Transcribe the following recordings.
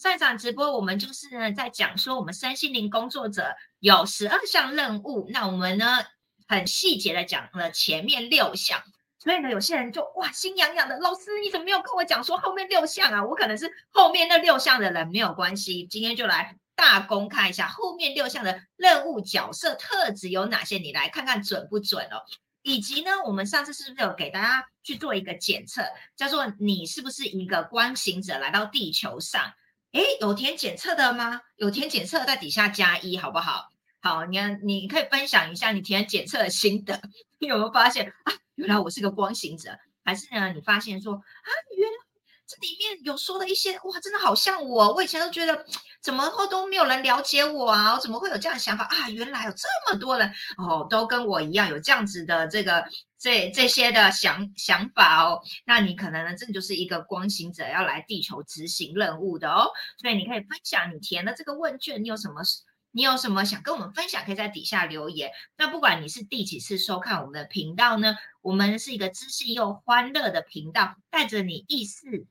上一场直播我们就是呢在讲说，我们身心灵工作者有十二项任务，那我们呢很细节的讲了前面六项。所以呢，有些人就哇心痒痒的，老师你怎么没有跟我讲说后面六项啊？我可能是后面那六项的人，没有关系，今天就来大公开一下后面六项的任务角色特质有哪些，你来看看准不准哦。以及呢，我们上次是不是有给大家去做一个检测，叫做你是不是一个光行者来到地球上？诶，有填检测的吗？有填检测在底下加一，好不好？好，你看你可以分享一下你填检测的心得，你有没有发现啊？原来我是个光行者，还是呢？你发现说啊，原来这里面有说的一些哇，真的好像我。我以前都觉得怎么会都没有人了解我啊？我怎么会有这样的想法啊？原来有这么多人哦，都跟我一样有这样子的这个这这些的想想法哦。那你可能呢，这就是一个光行者要来地球执行任务的哦。所以你可以分享你填的这个问卷，你有什么？你有什么想跟我们分享？可以在底下留言。那不管你是第几次收看我们的频道呢？我们是一个知性又欢乐的频道，带着你意识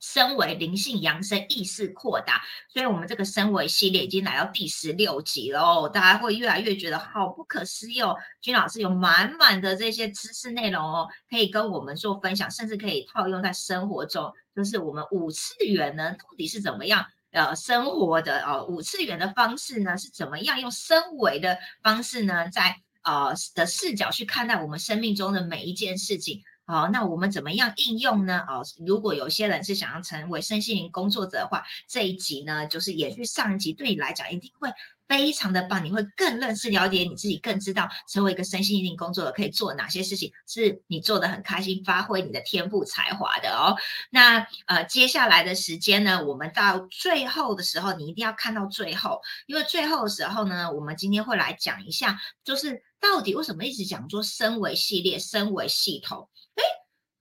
升维、灵性扬升、意识扩大。所以，我们这个升维系列已经来到第十六集了哦。大家会越来越觉得好不可思议哦。君老师有满满的这些知识内容哦，可以跟我们做分享，甚至可以套用在生活中。就是我们五次元呢，到底是怎么样？呃，生活的呃五次元的方式呢，是怎么样用升维的方式呢，在呃的视角去看待我们生命中的每一件事情？好，那我们怎么样应用呢？哦，如果有些人是想要成为身心灵工作者的话，这一集呢，就是延续上一集，对你来讲一定会。非常的棒，你会更认识、了解你自己，更知道成为一个身心灵工作者可以做哪些事情，是你做的很开心，发挥你的天赋才华的哦。那呃，接下来的时间呢，我们到最后的时候，你一定要看到最后，因为最后的时候呢，我们今天会来讲一下，就是到底为什么一直讲做升维系列、升维系统？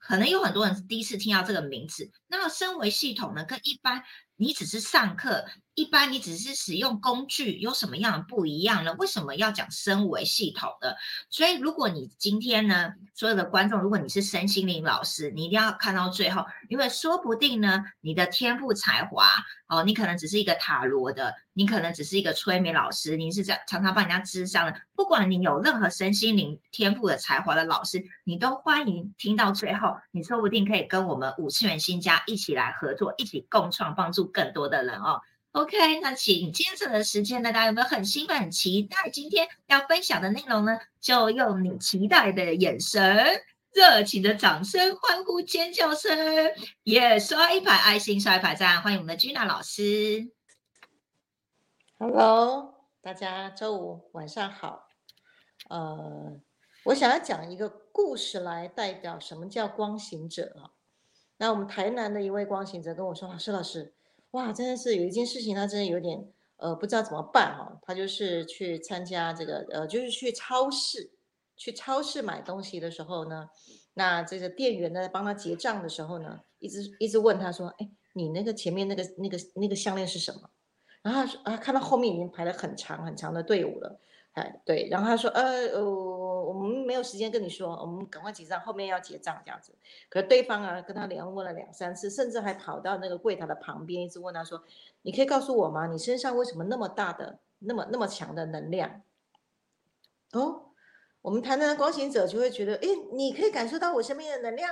可能有很多人是第一次听到这个名字。那么，身为系统呢，跟一般你只是上课。一般你只是使用工具，有什么样的不一样呢？为什么要讲升维系统呢？所以如果你今天呢，所有的观众，如果你是身心灵老师，你一定要看到最后，因为说不定呢，你的天赋才华哦，你可能只是一个塔罗的，你可能只是一个催眠老师，你是在常常帮人家智商的，不管你有任何身心灵天赋的才华的老师，你都欢迎听到最后，你说不定可以跟我们五次元新家一起来合作，一起共创，帮助更多的人哦。OK，那请接着的时间呢，大家有没有很兴奋、很期待今天要分享的内容呢？就用你期待的眼神、热情的掌声、欢呼尖叫声，也刷一排爱心、刷一排赞，欢迎我们的 Gina 老师。Hello，大家周五晚上好。呃，我想要讲一个故事来代表什么叫光行者啊？那我们台南的一位光行者跟我说：“老师，老师。”哇，真的是有一件事情，他真的有点呃不知道怎么办哈。他就是去参加这个呃，就是去超市，去超市买东西的时候呢，那这个店员呢帮他结账的时候呢，一直一直问他说：“哎，你那个前面那个那个那个项链是什么？”然后他说啊，看到后面已经排了很长很长的队伍了。哎，对，然后他说，呃，呃，我们没有时间跟你说，我们赶快结账，后面要结账这样子。可对方啊，跟他连问了两三次，甚至还跑到那个柜台的旁边，一直问他说，你可以告诉我吗？你身上为什么那么大的、那么那么强的能量？哦，我们谈谈光行者就会觉得，哎，你可以感受到我身边的能量。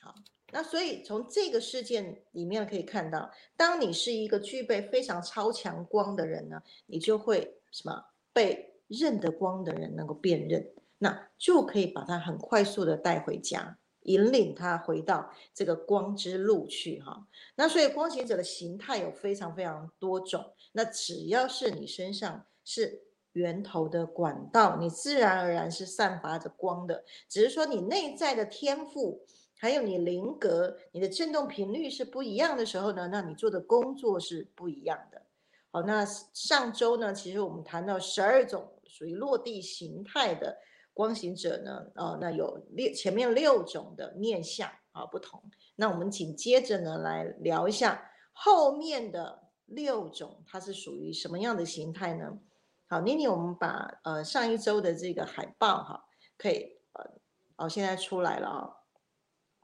好，那所以从这个事件里面可以看到，当你是一个具备非常超强光的人呢，你就会什么？被认得光的人能够辨认，那就可以把他很快速的带回家，引领他回到这个光之路去哈。那所以光行者的形态有非常非常多种，那只要是你身上是源头的管道，你自然而然是散发着光的。只是说你内在的天赋，还有你灵格，你的振动频率是不一样的时候呢，那你做的工作是不一样的。好，那上周呢，其实我们谈到十二种属于落地形态的光行者呢，哦，那有六前面六种的面相啊不同。那我们紧接着呢来聊一下后面的六种，它是属于什么样的形态呢？好，妮妮，我们把呃上一周的这个海报哈，可以呃，哦现在出来了啊。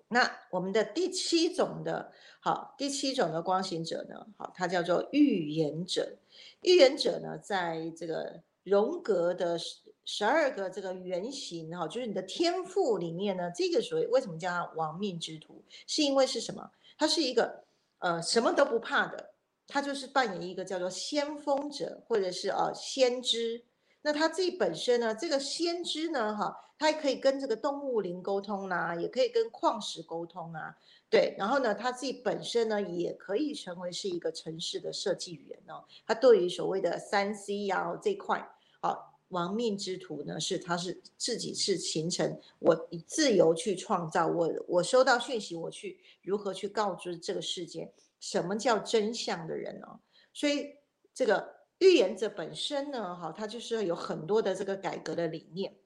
那我们的第七种的，好，第七种的光行者呢，好，它叫做预言者。预言者呢，在这个荣格的十十二个这个原型哈，就是你的天赋里面呢，这个所谓为什么叫亡命之徒，是因为是什么？他是一个呃什么都不怕的，他就是扮演一个叫做先锋者或者是呃先知。那他自己本身呢，这个先知呢，哈。他也可以跟这个动物灵沟通啦，也可以跟矿石沟通啊，对。然后呢，他自己本身呢，也可以成为是一个城市的设计员哦。他对于所谓的三 C 呀这块，好，亡命之徒呢，是他是自己是形成我自由去创造，我我收到讯息，我去如何去告知这个世界什么叫真相的人哦。所以这个预言者本身呢，哈，他就是有很多的这个改革的理念。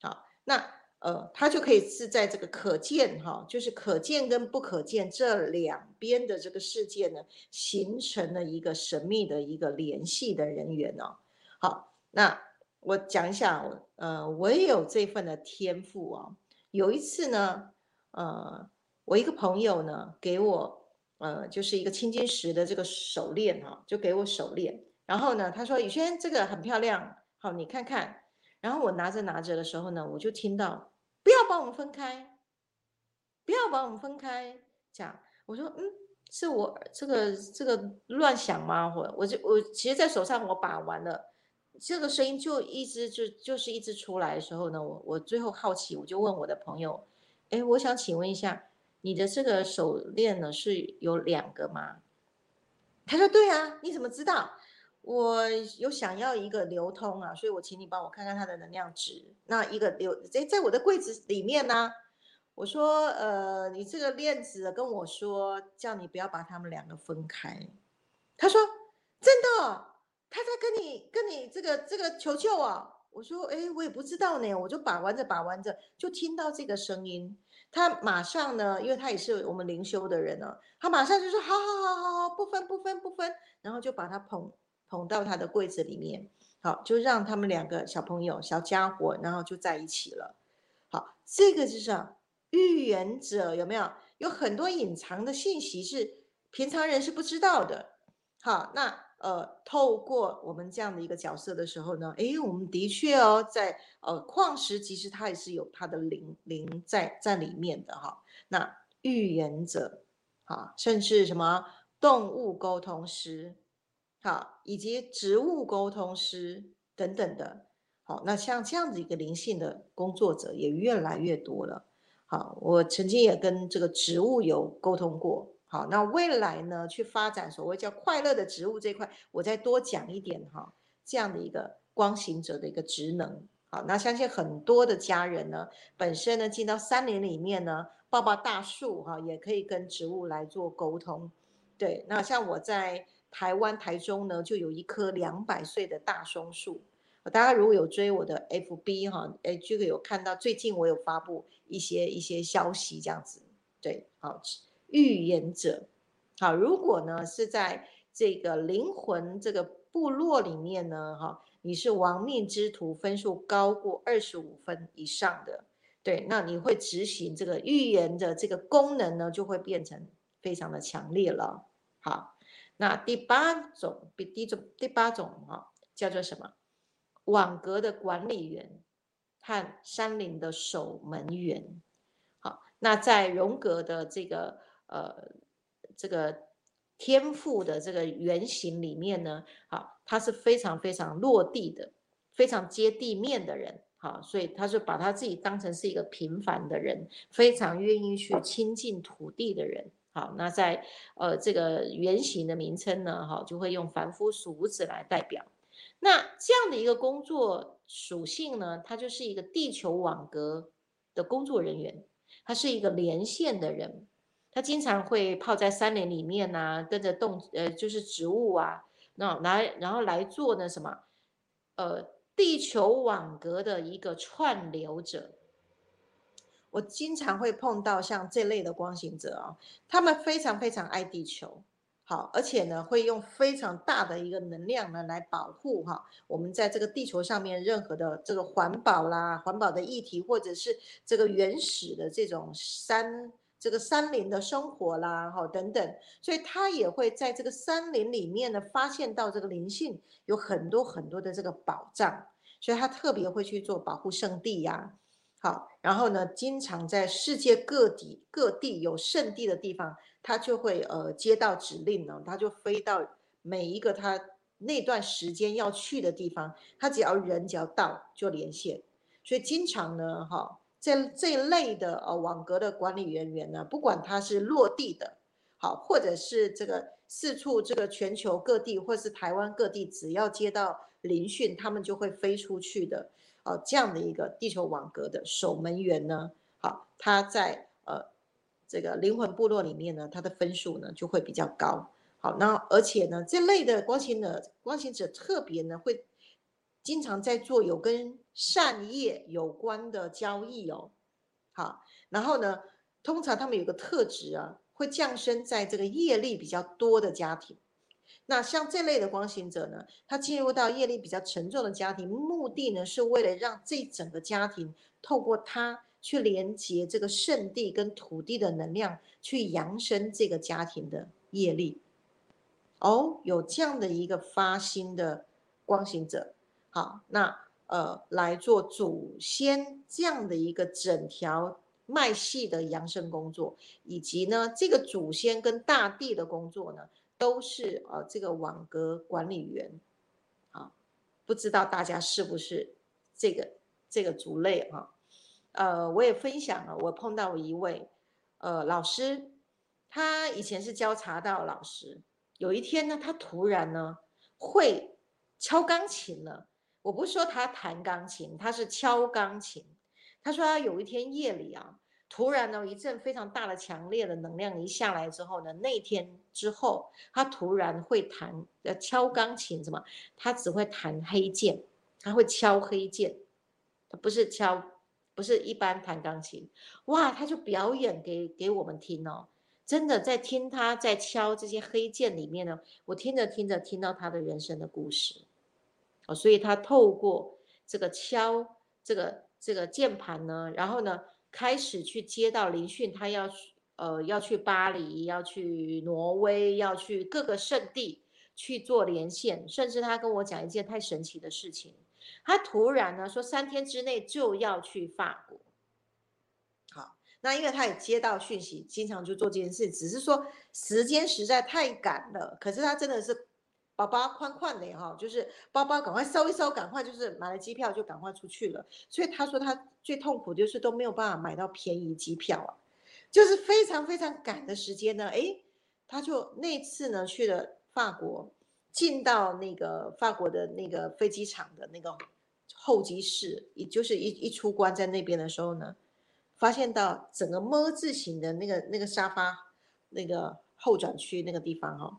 好那呃，他就可以是在这个可见哈，就是可见跟不可见这两边的这个世界呢，形成了一个神秘的一个联系的人员哦。好，那我讲一下，呃，我也有这份的天赋啊。有一次呢，呃，我一个朋友呢给我呃，就是一个青金石的这个手链哈，就给我手链，然后呢，他说宇轩这个很漂亮，好，你看看。然后我拿着拿着的时候呢，我就听到不要把我们分开，不要把我们分开。讲，我说嗯，是我这个这个乱想吗？我我就我其实，在手上我把完了，这个声音就一直就就是一直出来的时候呢，我我最后好奇，我就问我的朋友，哎，我想请问一下，你的这个手链呢是有两个吗？他说对啊，你怎么知道？我有想要一个流通啊，所以我请你帮我看看它的能量值。那一个流在在我的柜子里面呢。我说，呃，你这个链子跟我说，叫你不要把他们两个分开。他说，真的，他在跟你跟你这个这个求救啊。我说，哎，我也不知道呢。我就把玩着把玩着，就听到这个声音。他马上呢，因为他也是我们灵修的人呢，他马上就说，好好好好好，不分不分不分，然后就把他捧。捧到他的柜子里面，好，就让他们两个小朋友、小家伙，然后就在一起了。好，这个就是预言者有没有？有很多隐藏的信息是平常人是不知道的。好，那呃，透过我们这样的一个角色的时候呢，诶，我们的确哦，在呃矿石其实它也是有它的灵灵在在里面的哈。那预言者，好，甚至什么动物沟通师。好，以及植物沟通师等等的，好，那像这样子一个灵性的工作者也越来越多了。好，我曾经也跟这个植物有沟通过。好，那未来呢，去发展所谓叫快乐的植物这块，我再多讲一点哈，这样的一个光行者的一个职能。好，那相信很多的家人呢，本身呢进到山林里面呢，抱抱大树哈，也可以跟植物来做沟通。对，那像我在。台湾台中呢，就有一棵两百岁的大松树。大家如果有追我的 FB 哈，哎，这个有看到最近我有发布一些一些消息，这样子。对，好，预言者。好，如果呢是在这个灵魂这个部落里面呢，哈，你是亡命之徒，分数高过二十五分以上的，对，那你会执行这个预言的这个功能呢，就会变成非常的强烈了。好。那第八种，比第种第八种哈，叫做什么？网格的管理员和山林的守门员。好，那在荣格的这个呃这个天赋的这个原型里面呢，好，他是非常非常落地的，非常接地面的人。好，所以他就把他自己当成是一个平凡的人，非常愿意去亲近土地的人。好，那在呃这个原型的名称呢，哈，就会用凡夫俗子来代表。那这样的一个工作属性呢，它就是一个地球网格的工作人员，他是一个连线的人，他经常会泡在山林里面呐，跟着动呃就是植物啊，那来然后来做呢什么，呃地球网格的一个串流者。我经常会碰到像这类的光行者啊，他们非常非常爱地球，好，而且呢会用非常大的一个能量呢来保护哈我们在这个地球上面任何的这个环保啦、环保的议题，或者是这个原始的这种山这个山林的生活啦，哈等等，所以他也会在这个山林里面呢，发现到这个灵性有很多很多的这个宝藏，所以他特别会去做保护圣地呀，好，然后呢，经常在世界各地各地有圣地的地方，他就会呃接到指令呢，他就飞到每一个他那段时间要去的地方，他只要人只要到就连线，所以经常呢，哈。这这类的呃网格的管理人员呢，不管他是落地的，好，或者是这个四处这个全球各地，或是台湾各地，只要接到聆讯，他们就会飞出去的，哦，这样的一个地球网格的守门员呢，好，他在呃这个灵魂部落里面呢，他的分数呢就会比较高，好，那而且呢，这类的光行者光行者特别呢会。经常在做有跟善业有关的交易哦，好，然后呢，通常他们有个特质啊，会降生在这个业力比较多的家庭。那像这类的光行者呢，他进入到业力比较沉重的家庭，目的呢是为了让这整个家庭透过他去连接这个圣地跟土地的能量，去扬升这个家庭的业力。哦，有这样的一个发心的光行者。好，那呃来做祖先这样的一个整条脉系的扬升工作，以及呢这个祖先跟大地的工作呢，都是呃这个网格管理员。啊，不知道大家是不是这个这个族类哈？呃，我也分享了，我碰到一位呃老师，他以前是教茶道老师，有一天呢，他突然呢会敲钢琴了。我不是说他弹钢琴，他是敲钢琴。他说他有一天夜里啊，突然呢一阵非常大的强烈的能量一下来之后呢，那天之后他突然会弹呃敲钢琴什么？他只会弹黑键，他会敲黑键，他不是敲，不是一般弹钢琴。哇，他就表演给给我们听哦，真的在听他在敲这些黑键里面呢，我听着听着听到他的人生的故事。哦，所以他透过这个敲这个这个键盘呢，然后呢开始去接到聆讯，他要去呃要去巴黎，要去挪威，要去各个圣地去做连线，甚至他跟我讲一件太神奇的事情，他突然呢说三天之内就要去法国。好，那因为他也接到讯息，经常就做这件事，只是说时间实在太赶了，可是他真的是。包包宽宽的哈，就是包包赶快收一收，赶快就是买了机票就赶快出去了。所以他说他最痛苦就是都没有办法买到便宜机票啊，就是非常非常赶的时间呢。诶，他就那次呢去了法国，进到那个法国的那个飞机场的那个候机室，也就是一一出关在那边的时候呢，发现到整个么字形的那个那个沙发那个候转区那个地方哈。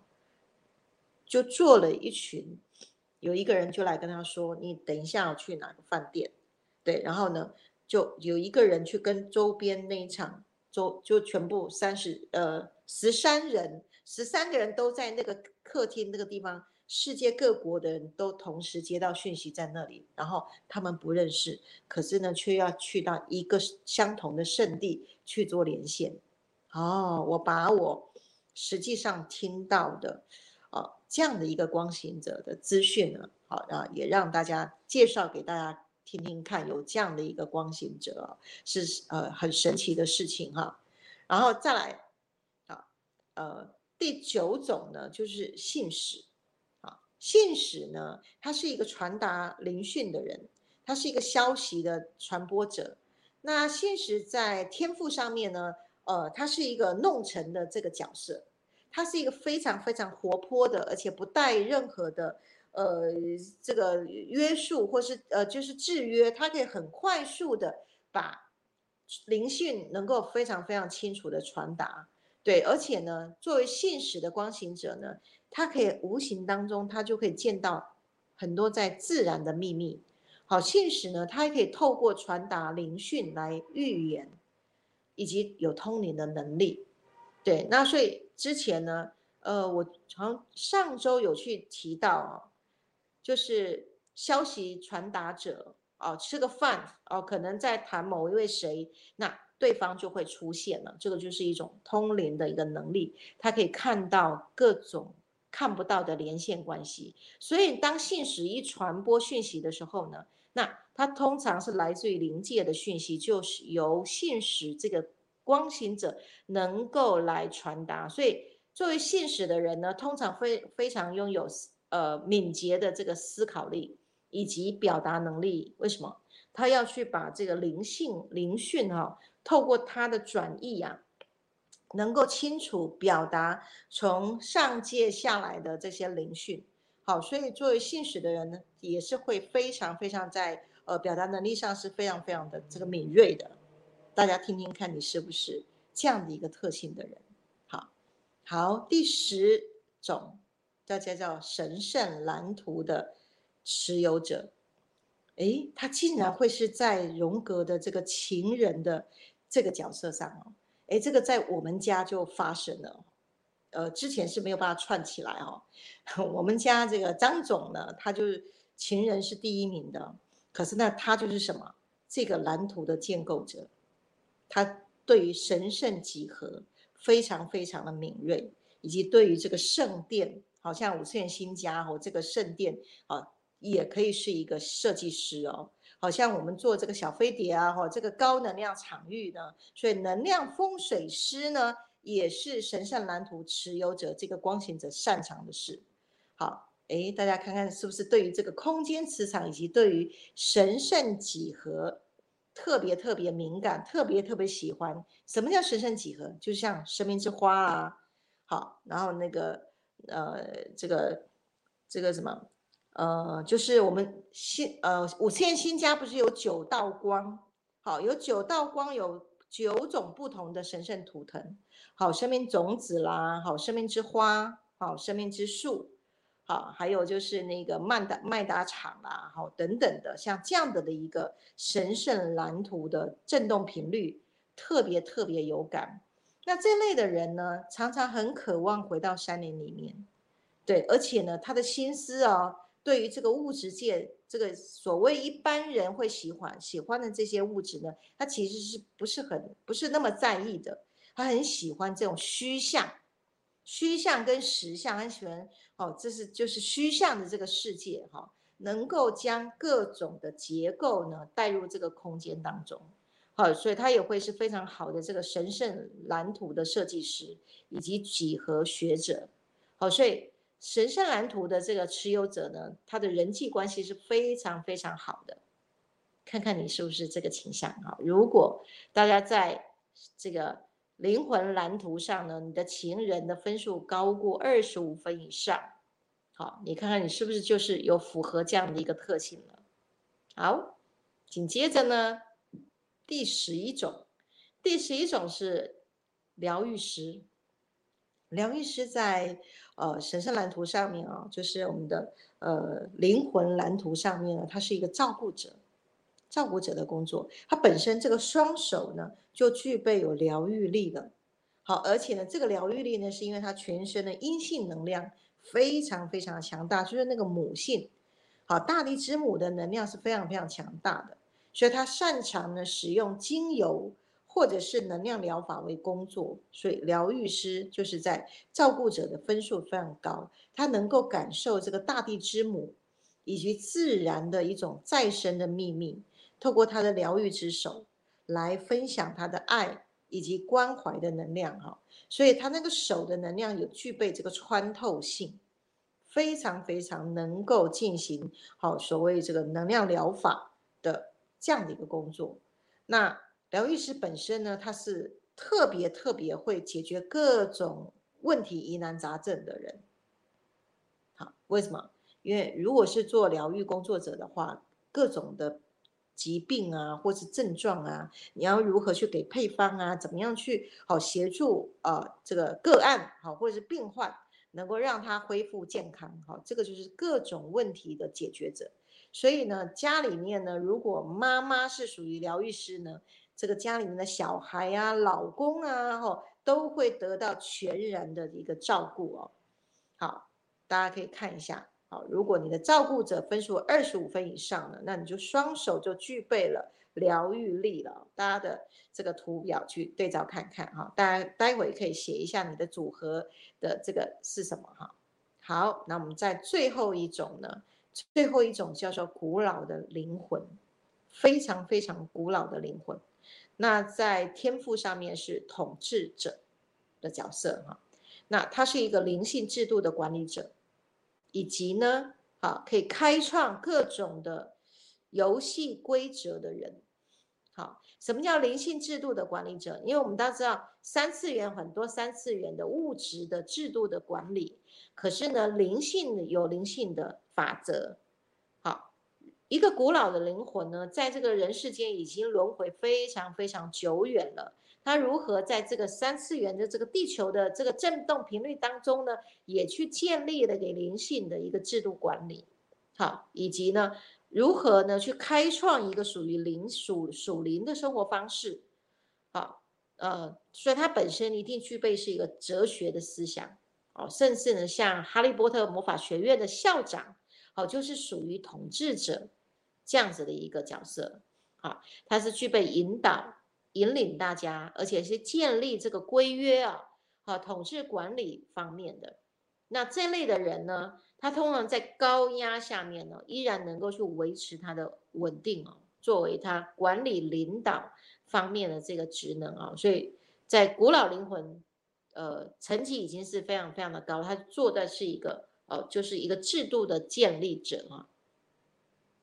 就做了一群，有一个人就来跟他说：“你等一下要去哪个饭店？”对，然后呢，就有一个人去跟周边那一场周就全部三十呃十三人，十三个人都在那个客厅那个地方，世界各国的人都同时接到讯息在那里，然后他们不认识，可是呢却要去到一个相同的圣地去做连线。哦，我把我实际上听到的。这样的一个光行者的资讯呢，好啊，也让大家介绍给大家听听看，有这样的一个光行者是呃很神奇的事情哈。然后再来啊，呃，第九种呢就是信使啊，信使呢，他是一个传达灵讯的人，他是一个消息的传播者。那信使在天赋上面呢，呃，他是一个弄臣的这个角色。他是一个非常非常活泼的，而且不带任何的呃这个约束或是呃就是制约，他可以很快速的把灵讯能够非常非常清楚的传达。对，而且呢，作为信使的光行者呢，他可以无形当中他就可以见到很多在自然的秘密。好，信使呢，他还可以透过传达灵讯来预言，以及有通灵的能力。对，那所以。之前呢，呃，我从上周有去提到啊，就是消息传达者哦，吃个饭哦，可能在谈某一位谁，那对方就会出现了。这个就是一种通灵的一个能力，他可以看到各种看不到的连线关系。所以当信使一传播讯息的时候呢，那它通常是来自于灵界的讯息，就是由信使这个光行者能够来传达。所以作为信使的人呢，通常非非常拥有呃敏捷的这个思考力以及表达能力。为什么？他要去把这个灵性灵讯哈，透过他的转译啊，能够清楚表达从上界下来的这些灵讯。好，所以作为信使的人呢，也是会非常非常在呃表达能力上是非常非常的这个敏锐的。大家听听看，你是不是这样的一个特性的人？好，好，第十种大家叫神圣蓝图的持有者。诶，他竟然会是在荣格的这个情人的这个角色上哦，诶，这个在我们家就发生了，呃，之前是没有办法串起来哦。我们家这个张总呢，他就是情人是第一名的，可是呢，他就是什么？这个蓝图的建构者，他对于神圣几何非常非常的敏锐，以及对于这个圣殿，好像五次元新家哦，这个圣殿啊。也可以是一个设计师哦，好像我们做这个小飞碟啊，哈，这个高能量场域呢，所以能量风水师呢，也是神圣蓝图持有者这个光行者擅长的事。好，哎，大家看看是不是对于这个空间磁场以及对于神圣几何特别特别敏感，特别特别喜欢？什么叫神圣几何？就像生命之花啊，好，然后那个呃，这个这个什么？呃，就是我们新呃五千新家不是有九道光？好，有九道光，有九种不同的神圣图腾。好，生命种子啦，好，生命之花，好，生命之树，啊，还有就是那个曼达麦达场啦，好，等等的，像这样的的一个神圣蓝图的震动频率，特别特别有感。那这类的人呢，常常很渴望回到山林里面，对，而且呢，他的心思啊。对于这个物质界，这个所谓一般人会喜欢喜欢的这些物质呢，他其实是不是很不是那么在意的？他很喜欢这种虚像，虚像跟实像，很喜欢哦，这是就是虚像的这个世界哈，能够将各种的结构呢带入这个空间当中，好，所以他也会是非常好的这个神圣蓝图的设计师以及几何学者，好，所以。神圣蓝图的这个持有者呢，他的人际关系是非常非常好的。看看你是不是这个倾向哈？如果大家在这个灵魂蓝图上呢，你的情人的分数高过二十五分以上，好，你看看你是不是就是有符合这样的一个特性了？好，紧接着呢，第十一种，第十一种是疗愈师。疗愈师在呃神圣蓝图上面啊，就是我们的呃灵魂蓝图上面呢，它是一个照顾者，照顾者的工作。他本身这个双手呢，就具备有疗愈力的。好，而且呢，这个疗愈力呢，是因为他全身的阴性能量非常非常强大，就是那个母性，好，大地之母的能量是非常非常强大的，所以他擅长呢使用精油。或者是能量疗法为工作，所以疗愈师就是在照顾者的分数非常高，他能够感受这个大地之母以及自然的一种再生的秘密，透过他的疗愈之手来分享他的爱以及关怀的能量哈，所以他那个手的能量有具备这个穿透性，非常非常能够进行好所谓这个能量疗法的这样的一个工作，那。疗愈师本身呢，他是特别特别会解决各种问题疑难杂症的人。好，为什么？因为如果是做疗愈工作者的话，各种的疾病啊，或是症状啊，你要如何去给配方啊？怎么样去好协助啊这个个案好，或者是病患能够让他恢复健康？好，这个就是各种问题的解决者。所以呢，家里面呢，如果妈妈是属于疗愈师呢？这个家里面的小孩啊、老公啊，吼，都会得到全然的一个照顾哦。好，大家可以看一下，好，如果你的照顾者分数二十五分以上呢，那你就双手就具备了疗愈力了。大家的这个图表去对照看看哈，大家待会可以写一下你的组合的这个是什么哈。好，那我们在最后一种呢，最后一种叫做古老的灵魂，非常非常古老的灵魂。那在天赋上面是统治者的角色哈，那他是一个灵性制度的管理者。以及呢，好，可以开创各种的游戏规则的人，好，什么叫灵性制度的管理者？因为我们大家知道，三次元很多三次元的物质的制度的管理，可是呢，灵性的有灵性的法则，好，一个古老的灵魂呢，在这个人世间已经轮回非常非常久远了。他如何在这个三次元的这个地球的这个振动频率当中呢，也去建立了给灵性的一个制度管理，好，以及呢，如何呢去开创一个属于灵属属灵的生活方式，好，呃，所以它本身一定具备是一个哲学的思想，哦，甚至呢，像哈利波特魔法学院的校长，好，就是属于统治者这样子的一个角色，好，他是具备引导。引领大家，而且是建立这个规约啊，好统治管理方面的。那这类的人呢，他通常在高压下面呢，依然能够去维持他的稳定哦，作为他管理领导方面的这个职能啊。所以在古老灵魂，呃，层级已经是非常非常的高，他做的是一个呃，就是一个制度的建立者啊。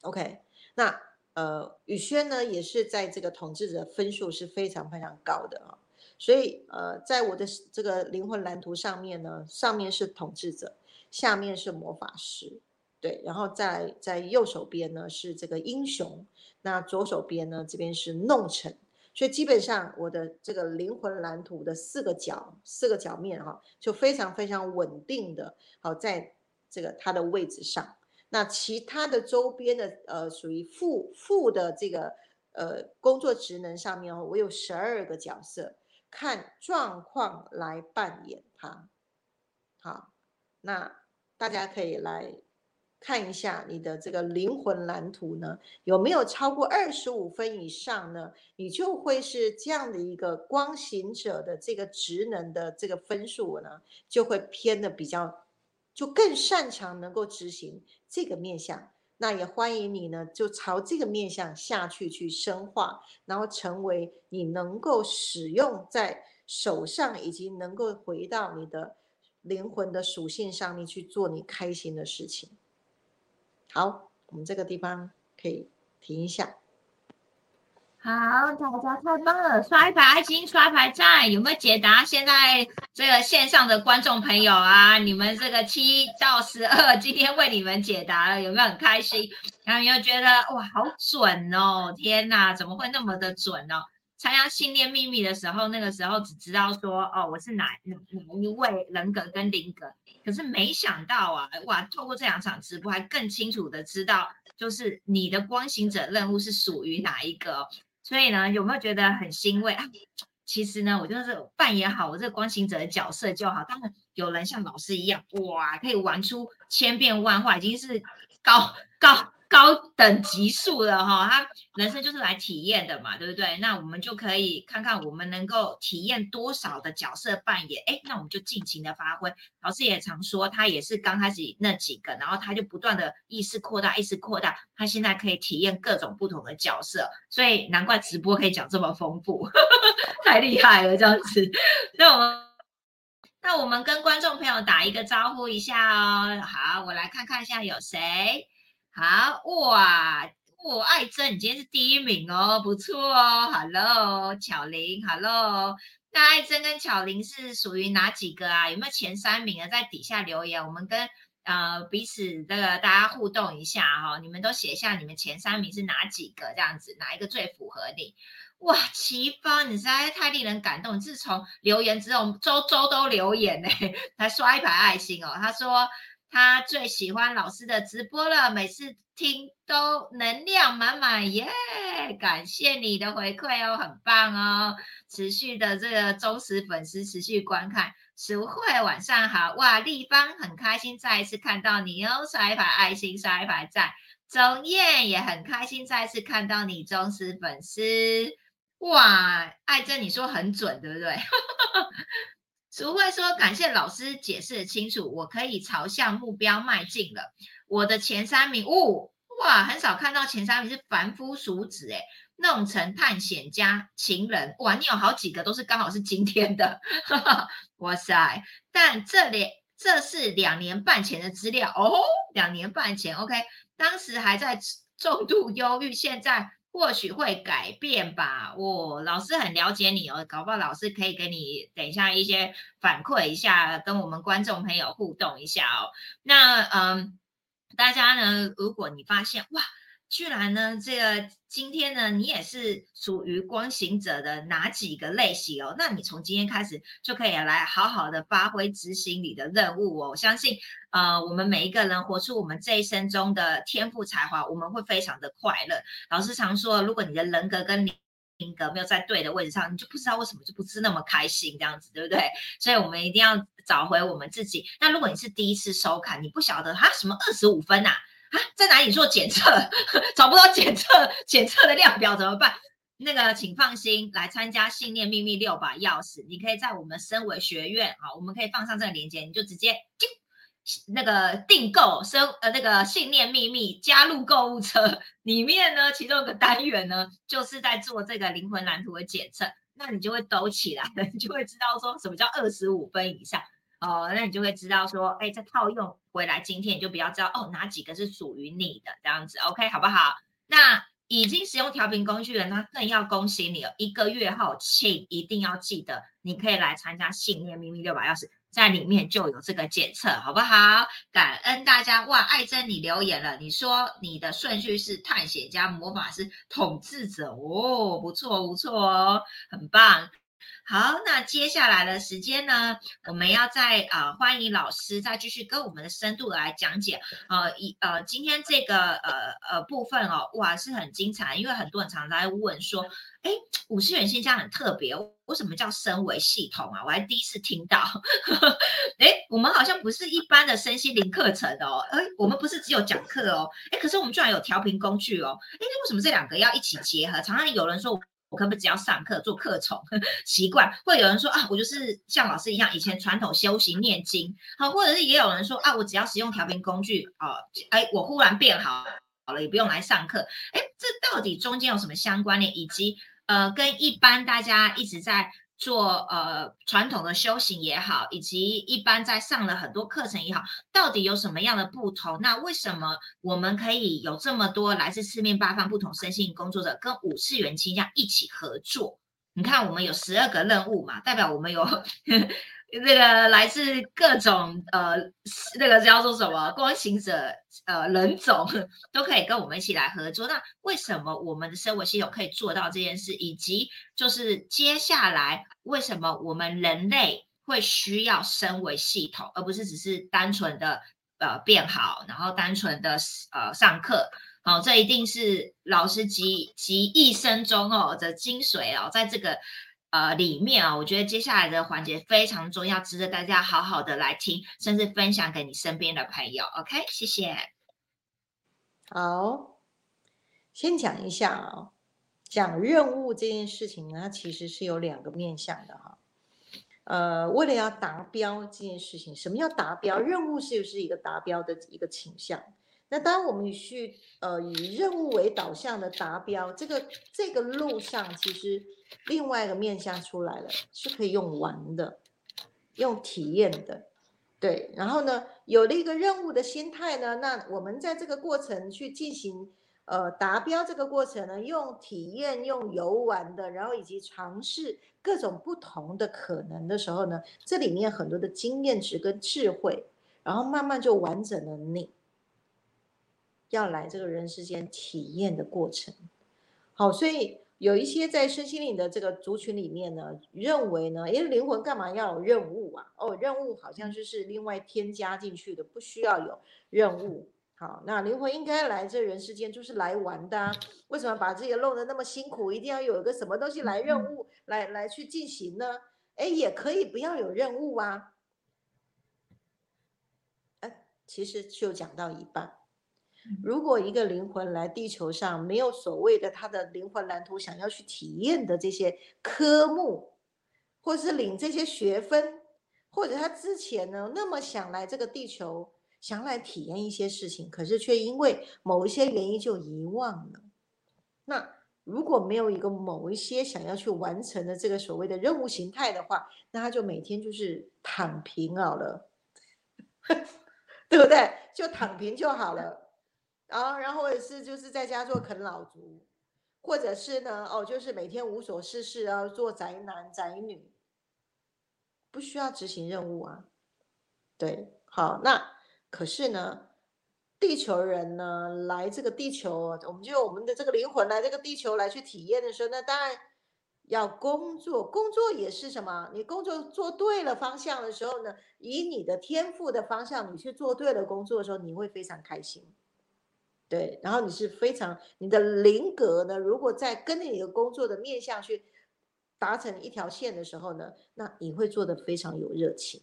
OK，那。呃，宇轩呢也是在这个统治者分数是非常非常高的啊，所以呃，在我的这个灵魂蓝图上面呢，上面是统治者，下面是魔法师，对，然后在在右手边呢是这个英雄，那左手边呢这边是弄臣，所以基本上我的这个灵魂蓝图的四个角四个角面哈，就非常非常稳定的，好在这个它的位置上。那其他的周边的呃，属于副副的这个呃工作职能上面哦，我有十二个角色，看状况来扮演它。好，那大家可以来看一下你的这个灵魂蓝图呢，有没有超过二十五分以上呢？你就会是这样的一个光行者的这个职能的这个分数呢，就会偏的比较。就更擅长能够执行这个面相，那也欢迎你呢，就朝这个面向下去去深化，然后成为你能够使用在手上，以及能够回到你的灵魂的属性上面去做你开心的事情。好，我们这个地方可以停一下。好，大家太棒了！刷一排爱心，刷一排赞，有没有解答？现在这个线上的观众朋友啊，你们这个七到十二，今天为你们解答了，有没有很开心？然后有没有觉得哇，好准哦！天哪，怎么会那么的准呢？参加信念秘密的时候，那个时候只知道说哦，我是哪哪哪一位人格跟灵格，可是没想到啊，哇，透过这两场直播，还更清楚的知道，就是你的光行者任务是属于哪一个。所以呢，有没有觉得很欣慰啊？其实呢，我就是扮演好我这个观行者的角色就好。当然，有人像老师一样，哇，可以玩出千变万化，已经是高高。高等级数的哈，他人生就是来体验的嘛，对不对？那我们就可以看看我们能够体验多少的角色扮演，哎，那我们就尽情的发挥。老师也常说，他也是刚开始那几个，然后他就不断的意识扩大，意识扩大，他现在可以体验各种不同的角色，所以难怪直播可以讲这么丰富，太厉害了这样子。那我们，那我们跟观众朋友打一个招呼一下哦。好，我来看看一下有谁。好哇，我爱珍，你今天是第一名哦，不错哦。Hello，巧玲，Hello，那爱珍跟巧玲是属于哪几个啊？有没有前三名啊？在底下留言，我们跟呃彼此这个大家互动一下哈。你们都写下你们前三名是哪几个？这样子哪一个最符合你？哇，奇芳，你实在太令人感动。自从留言之后，周周都留言呢，还刷一排爱心哦。他说。他最喜欢老师的直播了，每次听都能量满满耶！感谢你的回馈哦，很棒哦，持续的这个忠实粉丝持续观看，淑慧晚上好，哇，立方很开心再一次看到你哦，刷一排爱心，刷一排赞。钟燕也很开心再一次看到你忠实粉丝，哇，爱珍你说很准对不对？淑慧说感谢老师解释的清楚，我可以朝向目标迈进了。我的前三名，哦，哇，很少看到前三名是凡夫俗子哎。弄成探险家、情人，哇！你有好几个都是刚好是今天的，哇塞！但这里这是两年半前的资料哦，两年半前，OK，当时还在重度忧郁，现在或许会改变吧。我老师很了解你哦，搞不好老师可以给你等一下一些反馈一下，跟我们观众朋友互动一下哦。那嗯，大家呢，如果你发现哇。居然呢，这个今天呢，你也是属于光行者的哪几个类型哦？那你从今天开始就可以来好好的发挥执行你的任务哦。我相信，呃，我们每一个人活出我们这一生中的天赋才华，我们会非常的快乐。老师常说，如果你的人格跟人格没有在对的位置上，你就不知道为什么就不是那么开心这样子，对不对？所以我们一定要找回我们自己。那如果你是第一次收看，你不晓得哈什么二十五分呐？啊在哪里做检测？找不到检测检测的量表怎么办？那个，请放心，来参加信念秘密六把钥匙。你可以在我们身为学院啊，我们可以放上这个链接，你就直接就那个订购生呃那个信念秘密加入购物车里面呢，其中一个单元呢，就是在做这个灵魂蓝图的检测，那你就会抖起来了，你就会知道说什么叫二十五分以上。哦，那你就会知道说，哎，再套用回来，今天你就比较知道哦，哪几个是属于你的这样子，OK，好不好？那已经使用调频工具的，那更要恭喜你了。一个月后，请一定要记得，你可以来参加信念秘密六把钥匙，在里面就有这个检测，好不好？感恩大家哇！爱珍，你留言了，你说你的顺序是探险家、魔法师、统治者哦，不错不错哦，很棒。好，那接下来的时间呢，我们要再呃欢迎老师再继续跟我们的深度来讲解。呃，一呃今天这个呃呃部分哦，哇是很精彩，因为很多人常常在问说，哎，五十元信箱很特别，为什么叫升维系统啊？我还第一次听到。哎，我们好像不是一般的身心灵课程哦，哎，我们不是只有讲课哦，哎，可是我们居然有调频工具哦，哎，为什么这两个要一起结合？常常有人说。我可不可以只要上课做课程习惯？会有人说啊，我就是像老师一样，以前传统修行念经，好，或者是也有人说啊，我只要使用调频工具啊，哎，我忽然变好好了，也不用来上课。哎，这到底中间有什么相关联？以及呃，跟一般大家一直在。做呃传统的修行也好，以及一般在上了很多课程也好，到底有什么样的不同？那为什么我们可以有这么多来自四面八方不同身心工作者跟五次元倾向一起合作？你看，我们有十二个任务嘛，代表我们有。那个来自各种呃，那个叫做什么光行者呃人种都可以跟我们一起来合作。那为什么我们的生活系统可以做到这件事？以及就是接下来为什么我们人类会需要升为系统，而不是只是单纯的呃变好，然后单纯的呃上课？好，这一定是老师集集一生中哦的精髓哦，在这个。呃，里面啊，我觉得接下来的环节非常重要，值得大家好好的来听，甚至分享给你身边的朋友。OK，谢谢。好，先讲一下啊，讲任务这件事情呢，它其实是有两个面向的哈。呃，为了要达标这件事情，什么叫达标？任务是不是一个达标的一个倾向？那当我们去呃以任务为导向的达标，这个这个路上其实另外一个面向出来了，是可以用玩的，用体验的，对。然后呢，有了一个任务的心态呢，那我们在这个过程去进行呃达标这个过程呢，用体验、用游玩的，然后以及尝试各种不同的可能的时候呢，这里面很多的经验值跟智慧，然后慢慢就完整了你。要来这个人世间体验的过程，好，所以有一些在身心灵的这个族群里面呢，认为呢，因为灵魂干嘛要有任务啊？哦，任务好像就是另外添加进去的，不需要有任务。好，那灵魂应该来这人世间就是来玩的，啊为什么把自己弄得那么辛苦？一定要有一个什么东西来任务来来去进行呢？哎，也可以不要有任务啊。哎，其实就讲到一半。如果一个灵魂来地球上，没有所谓的他的灵魂蓝图，想要去体验的这些科目，或是领这些学分，或者他之前呢那么想来这个地球，想来体验一些事情，可是却因为某一些原因就遗忘了。那如果没有一个某一些想要去完成的这个所谓的任务形态的话，那他就每天就是躺平好了，对不对？就躺平就好了。然后，然后或者是就是在家做啃老族，或者是呢，哦，就是每天无所事事啊，做宅男宅女，不需要执行任务啊。对，好，那可是呢，地球人呢来这个地球，我们就我们的这个灵魂来这个地球来去体验的时候，那当然要工作，工作也是什么？你工作做对了方向的时候呢，以你的天赋的方向，你去做对了工作的时候，你会非常开心。对，然后你是非常你的灵格呢，如果在跟着你的工作的面向去达成一条线的时候呢，那你会做的非常有热情。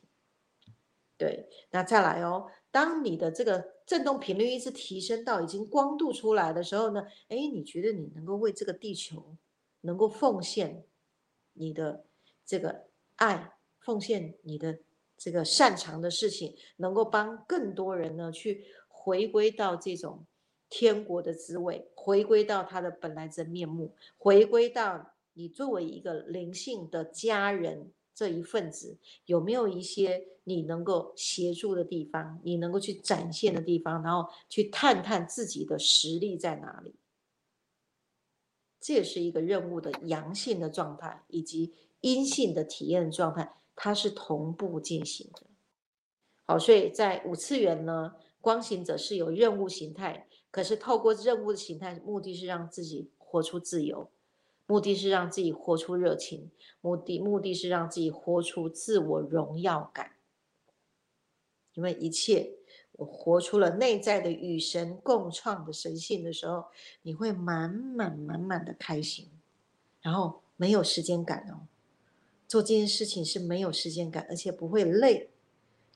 对，那再来哦，当你的这个振动频率一直提升到已经光度出来的时候呢，哎，你觉得你能够为这个地球能够奉献你的这个爱，奉献你的这个擅长的事情，能够帮更多人呢去回归到这种。天国的滋味，回归到它的本来真面目，回归到你作为一个灵性的家人这一份子，有没有一些你能够协助的地方，你能够去展现的地方，然后去探探自己的实力在哪里？这也是一个任务的阳性的状态，以及阴性的体验状态，它是同步进行的。好，所以在五次元呢，光行者是有任务形态。可是透过任务的形态，目的是让自己活出自由，目的是让自己活出热情，目的目的是让自己活出自我荣耀感。因为一切，我活出了内在的与神共创的神性的时候，你会满满满满的开心，然后没有时间感哦，做这件事情是没有时间感，而且不会累，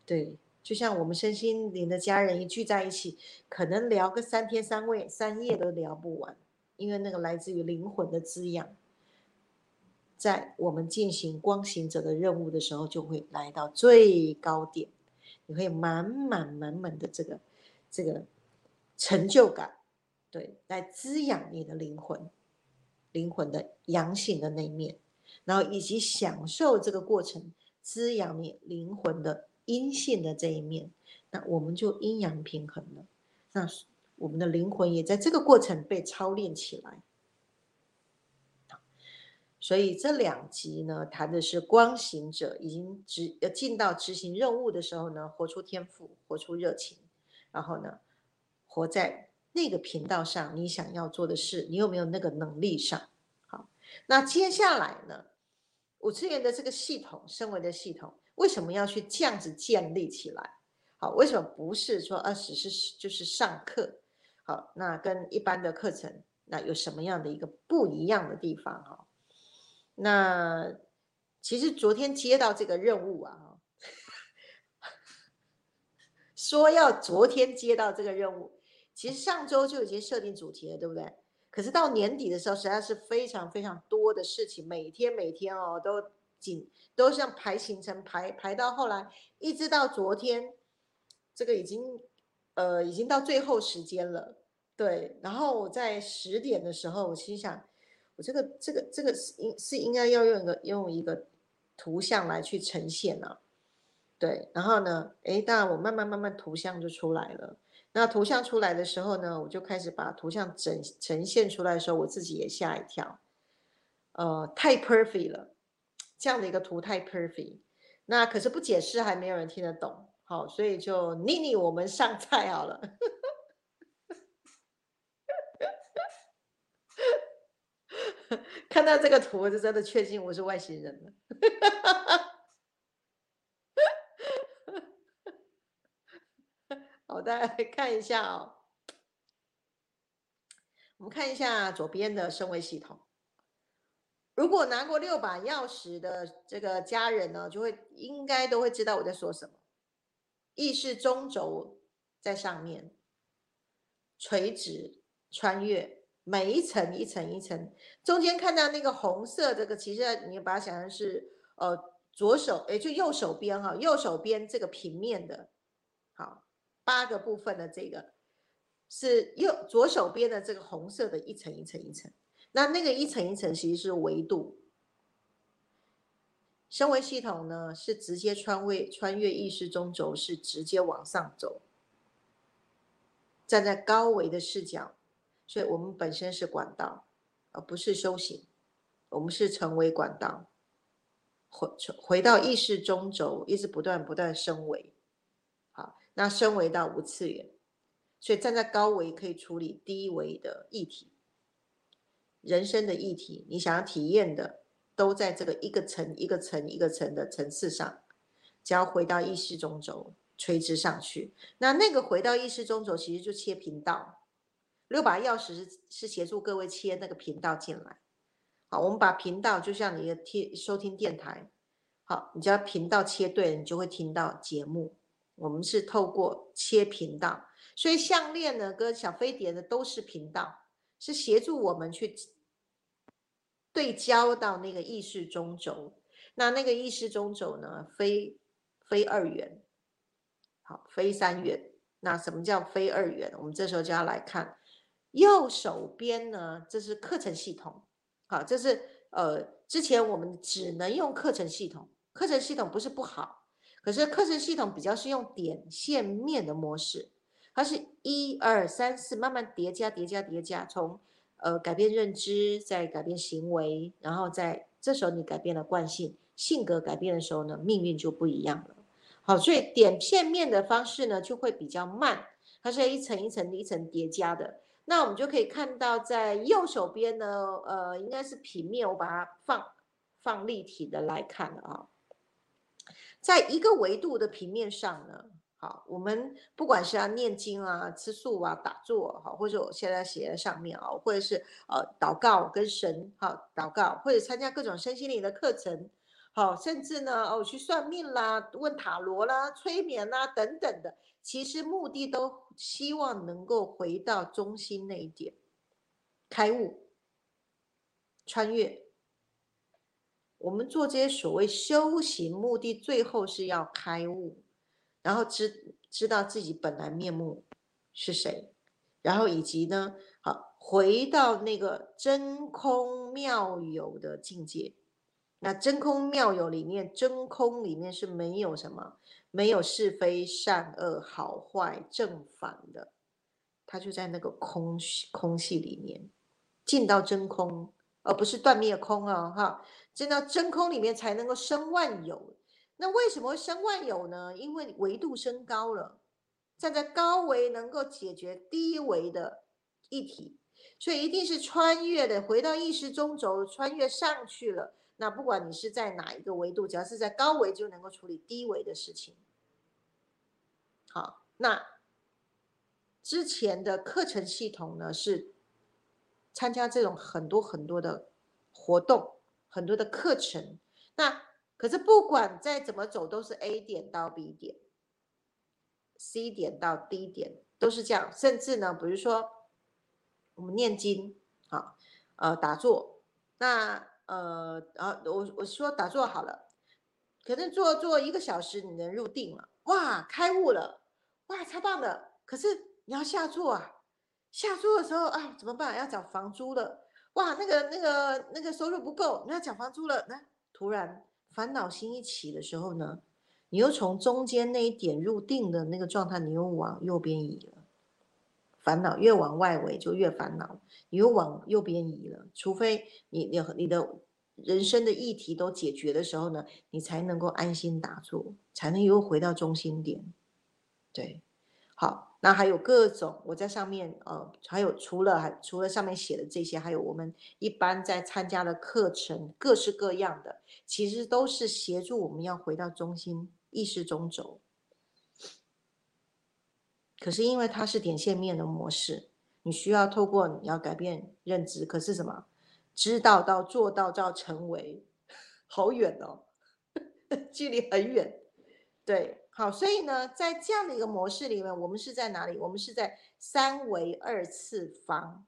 对。就像我们身心灵的家人一聚在一起，可能聊个三天三夜三夜都聊不完，因为那个来自于灵魂的滋养，在我们进行光行者的任务的时候，就会来到最高点，你会满满满满的这个这个成就感，对，来滋养你的灵魂，灵魂的阳性的那一面，然后以及享受这个过程，滋养你灵魂的。阴性的这一面，那我们就阴阳平衡了。那我们的灵魂也在这个过程被操练起来。所以这两集呢，谈的是光行者已经执要进到执行任务的时候呢，活出天赋，活出热情，然后呢，活在那个频道上，你想要做的事，你有没有那个能力上？好，那接下来呢，五次元的这个系统，升维的系统。为什么要去这样子建立起来？好，为什么不是说啊，只是就是上课？好，那跟一般的课程那有什么样的一个不一样的地方？哈，那其实昨天接到这个任务啊，说要昨天接到这个任务，其实上周就已经设定主题了，对不对？可是到年底的时候，实在是非常非常多的事情，每天每天哦都。紧都像排行程排排到后来，一直到昨天，这个已经呃已经到最后时间了，对。然后我在十点的时候，我心想，我这个这个这个是应是应该要用一个用一个图像来去呈现啊，对。然后呢，哎，当然我慢慢慢慢图像就出来了。那图像出来的时候呢，我就开始把图像整呈现出来的时候，我自己也吓一跳，呃，太 perfect 了。这样的一个图太 perfect，那可是不解释还没有人听得懂，好，所以就妮妮我们上菜好了。看到这个图，我就真的确信我是外星人了。好，大家来看一下哦，我们看一下左边的升维系统。如果拿过六把钥匙的这个家人呢，就会应该都会知道我在说什么。意识中轴在上面，垂直穿越每一层一层一层，中间看到那个红色这个，其实你把它想成是呃左手，也就右手边哈，右手边这个平面的，好八个部分的这个是右左手边的这个红色的一层一层一层。那那个一层一层其实是维度，升维系统呢是直接穿越穿越意识中轴，是直接往上走，站在高维的视角，所以我们本身是管道，而不是修行，我们是成为管道，回回到意识中轴，一直不断不断升维，好，那升维到无次元，所以站在高维可以处理低维的议题。人生的议题，你想要体验的，都在这个一个层一个层一个层的层次上，只要回到意识中轴，垂直上去。那那个回到意识中轴，其实就切频道。六把钥匙是是协助各位切那个频道进来。好，我们把频道就像你的听收听电台，好，你只要频道切对了，你就会听到节目。我们是透过切频道，所以项链呢跟小飞碟呢都是频道，是协助我们去。对焦到那个意识中轴，那那个意识中轴呢？非非二元，好，非三元。那什么叫非二元？我们这时候就要来看右手边呢，这是课程系统，好，这是呃，之前我们只能用课程系统，课程系统不是不好，可是课程系统比较是用点线面的模式，它是一二三四慢慢叠加叠加叠加，从。呃，改变认知，再改变行为，然后在这时候你改变了惯性，性格改变的时候呢，命运就不一样了。好，所以点片面的方式呢，就会比较慢，它是一层一层一层叠加的。那我们就可以看到，在右手边呢，呃，应该是平面，我把它放放立体的来看了啊，在一个维度的平面上呢。我们不管是要念经啊、吃素啊、打坐，好，或者我现在写在上面啊，或者是呃祷告跟神，好祷告，或者参加各种身心灵的课程，好，甚至呢哦去算命啦、问塔罗啦、催眠啦等等的，其实目的都希望能够回到中心那一点，开悟、穿越。我们做这些所谓修行，目的最后是要开悟。然后知知道自己本来面目是谁，然后以及呢，好回到那个真空妙有的境界。那真空妙有里面，真空里面是没有什么，没有是非善恶好坏正反的，它就在那个空空气里面，进到真空，而不是断灭空哦，哈，进到真空里面才能够生万有。那为什么会生万有呢？因为维度升高了，站在高维能够解决低维的议题，所以一定是穿越的，回到意识中轴，穿越上去了。那不管你是在哪一个维度，只要是在高维，就能够处理低维的事情。好，那之前的课程系统呢，是参加这种很多很多的活动，很多的课程，那。可是不管再怎么走，都是 A 点到 B 点，C 点到 D 点，都是这样。甚至呢，比如说我们念经，啊，呃，打坐，那呃，啊，我我说打坐好了，可能坐坐一个小时，你能入定了，哇，开悟了，哇，超棒的。可是你要下坐啊，下坐的时候啊，怎么办？要缴房租了，哇，那个那个那个收入不够，你要缴房租了，那突然。烦恼心一起的时候呢，你又从中间那一点入定的那个状态，你又往右边移了。烦恼越往外围就越烦恼，你又往右边移了。除非你你你的人生的议题都解决的时候呢，你才能够安心打坐，才能又回到中心点。对，好。那还有各种，我在上面，呃，还有除了还除了上面写的这些，还有我们一般在参加的课程，各式各样的，其实都是协助我们要回到中心意识中轴。可是因为它是点线面的模式，你需要透过你要改变认知，可是什么？知道到做到到成为，好远哦，距离很远。对，好，所以呢，在这样的一个模式里面，我们是在哪里？我们是在三维二次方。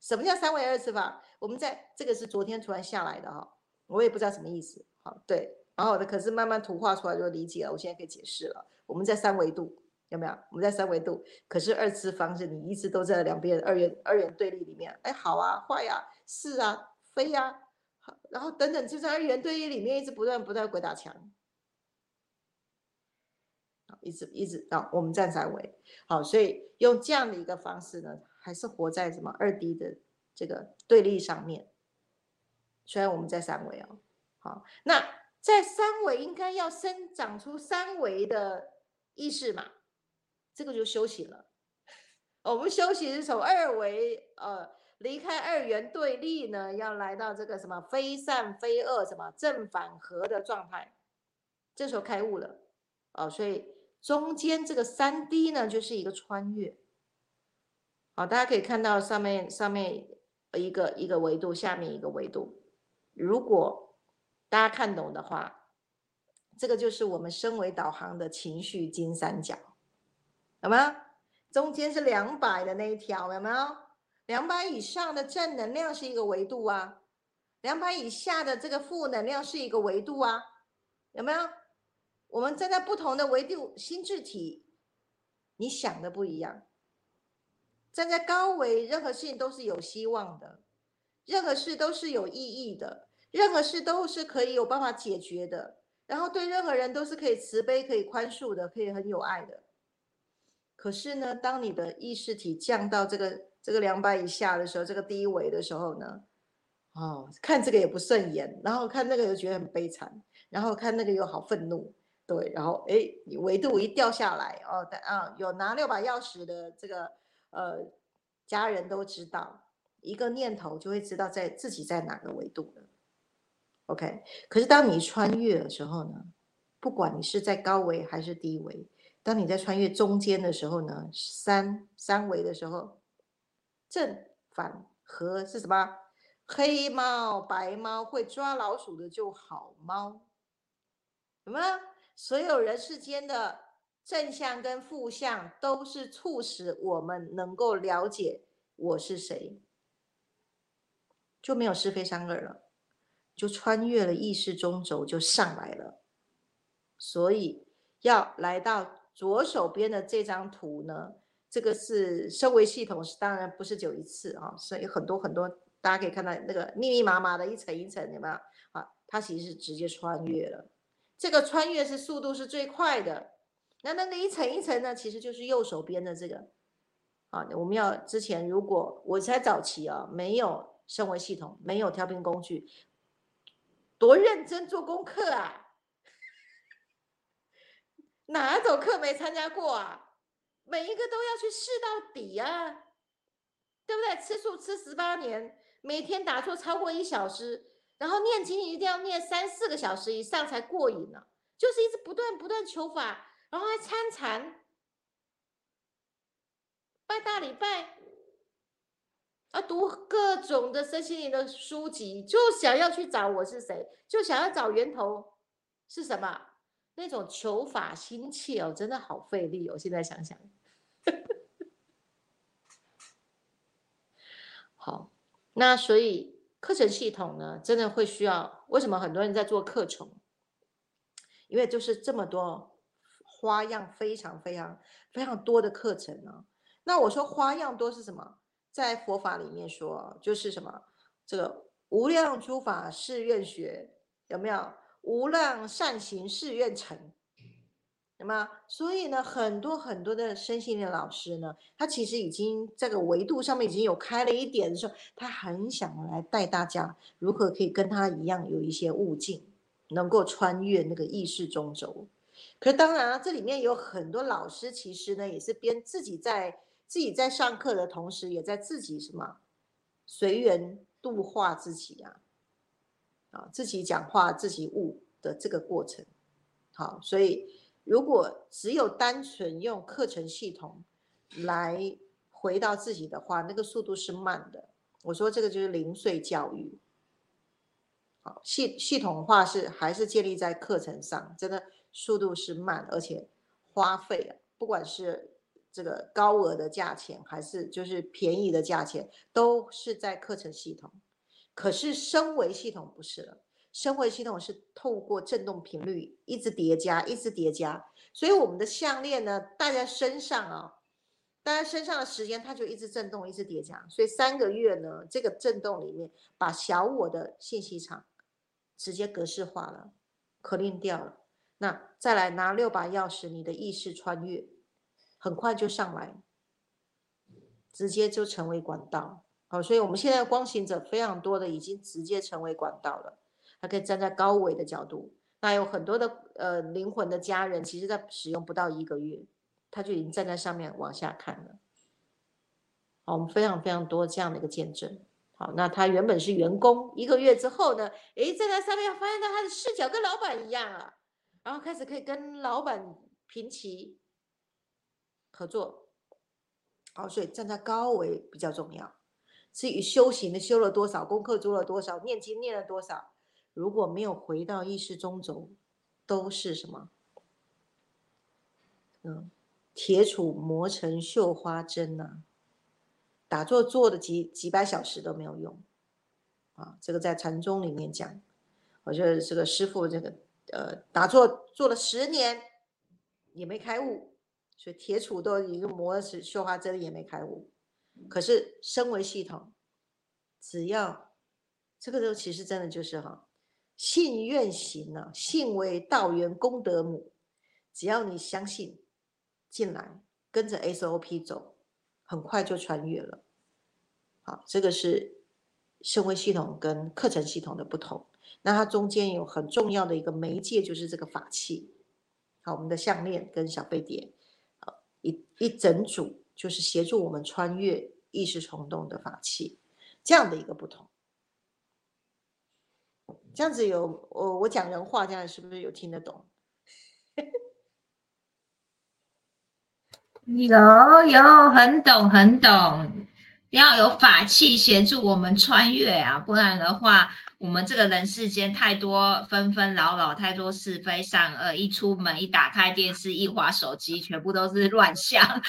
什么叫三维二次方？我们在这个是昨天突然下来的哈，我也不知道什么意思。好，对，然后的可是慢慢图画出来就理解了。我现在可以解释了。我们在三维度。有没有？我们在三维度，可是二次方是你一直都在两边二元二元对立里面。哎，好啊，坏呀，是啊，非呀，然后等等，就在二元对立里面一直不断不断鬼打墙。一直一直到我们站三维，好，所以用这样的一个方式呢，还是活在什么二 D 的这个对立上面。虽然我们在三维哦，好，那在三维应该要生长出三维的意识嘛？这个就休息了，我们休息是从二维呃离开二元对立呢，要来到这个什么非善非恶什么正反合的状态，这时候开悟了哦，所以中间这个三 D 呢就是一个穿越，好，大家可以看到上面上面一个一个维度，下面一个维度，如果大家看懂的话，这个就是我们升维导航的情绪金三角。有没有？中间是两百的那一条，有没有？两百以上的正能量是一个维度啊，两百以下的这个负能量是一个维度啊，有没有？我们站在不同的维度心智体，你想的不一样。站在高维，任何事情都是有希望的，任何事都是有意义的，任何事都是可以有办法解决的，然后对任何人都是可以慈悲、可以宽恕的，可以很有爱的。可是呢，当你的意识体降到这个这个两百以下的时候，这个低维的时候呢，哦，看这个也不顺眼，然后看那个又觉得很悲惨，然后看那个又好愤怒，对，然后哎，你维度一掉下来哦，但啊，有拿六把钥匙的这个呃家人都知道，一个念头就会知道在自己在哪个维度了。OK，可是当你穿越的时候呢，不管你是在高维还是低维。当你在穿越中间的时候呢，三三维的时候，正反合是什么？黑猫白猫会抓老鼠的就好猫，什么？所有人世间的正向跟负向都是促使我们能够了解我是谁，就没有是非善恶了，就穿越了意识中轴就上来了，所以要来到。左手边的这张图呢，这个是升维系统，是当然不是就一次啊，所以很多很多，大家可以看到那个密密麻麻的一层一层，有没有啊？它其实是直接穿越了，这个穿越是速度是最快的。那那个一层一层呢，其实就是右手边的这个啊，我们要之前如果我才早期啊，没有升维系统，没有调频工具，多认真做功课啊！哪种课没参加过啊？每一个都要去试到底啊，对不对？吃素吃十八年，每天打坐超过一小时，然后念经一定要念三四个小时以上才过瘾呢。就是一直不断不断求法，然后还参禅、拜大礼拜，啊，读各种的身心灵的书籍，就想要去找我是谁，就想要找源头是什么。那种求法心切哦，真的好费力哦。现在想想，好，那所以课程系统呢，真的会需要。为什么很多人在做课程？因为就是这么多花样，非常非常非常多的课程呢。那我说花样多是什么？在佛法里面说，就是什么？这个无量诸法誓愿学，有没有？无量善行誓愿成，那么所以呢，很多很多的身心的老师呢，他其实已经这个维度上面已经有开了一点的时候，他很想来带大家如何可以跟他一样有一些悟境，能够穿越那个意识中轴。可是当然啊，这里面有很多老师其实呢，也是边自己在自己在上课的同时，也在自己什么随缘度化自己啊。啊，自己讲话自己悟的这个过程，好，所以如果只有单纯用课程系统来回到自己的话，那个速度是慢的。我说这个就是零碎教育，好，系系统化是还是建立在课程上，真的速度是慢，而且花费啊，不管是这个高额的价钱，还是就是便宜的价钱，都是在课程系统。可是升维系统不是了，生活系统是透过振动频率一直叠加，一直叠加，所以我们的项链呢戴在身上啊。大家身上的时间，它就一直震动，一直叠加，所以三个月呢，这个震动里面把小我的信息场直接格式化了，可令掉了。那再来拿六把钥匙，你的意识穿越，很快就上来，直接就成为管道。好，所以我们现在光行者非常多的已经直接成为管道了，他可以站在高维的角度。那有很多的呃灵魂的家人，其实在使用不到一个月。他就已经站在上面往下看了。好，我们非常非常多这样的一个见证。好，那他原本是员工，一个月之后呢，诶，站在上面发现到他的视角跟老板一样啊，然后开始可以跟老板平齐合作。好，所以站在高维比较重要。至于修行的修了多少，功课做了多少，念经念了多少，如果没有回到意识中轴，都是什么？嗯。铁杵磨成绣花针呐，打坐坐的几几百小时都没有用啊！这个在禅宗里面讲，我觉得这个师傅这个呃打坐做了十年也没开悟，所以铁杵都已经磨成绣花针也没开悟。可是身为系统，只要这个时候其实真的就是哈，信愿行啊，信为道源功德母，只要你相信。进来，跟着 SOP 走，很快就穿越了。好，这个是社会系统跟课程系统的不同。那它中间有很重要的一个媒介，就是这个法器。好，我们的项链跟小飞碟，好一一整组就是协助我们穿越意识虫洞的法器，这样的一个不同。这样子有我我讲人话，这样是不是有听得懂？有有很懂很懂，要有法器协助我们穿越啊，不然的话，我们这个人世间太多纷纷扰扰，太多是非善恶，一出门一打开电视一滑手机，全部都是乱象，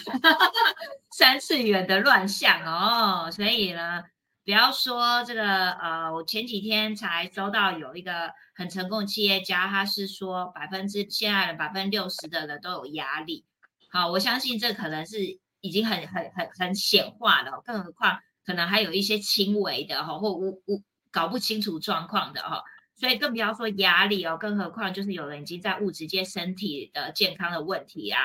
三次元的乱象哦。所以呢，不要说这个呃，我前几天才收到有一个很成功的企业家，他是说百分之现在的百分之六十的人都有压力。好，我相信这可能是已经很很很很显化了，更何况可能还有一些轻微的哈，或无无搞不清楚状况的哈，所以更不要说压力哦，更何况就是有人已经在物质界身体的健康的问题啊，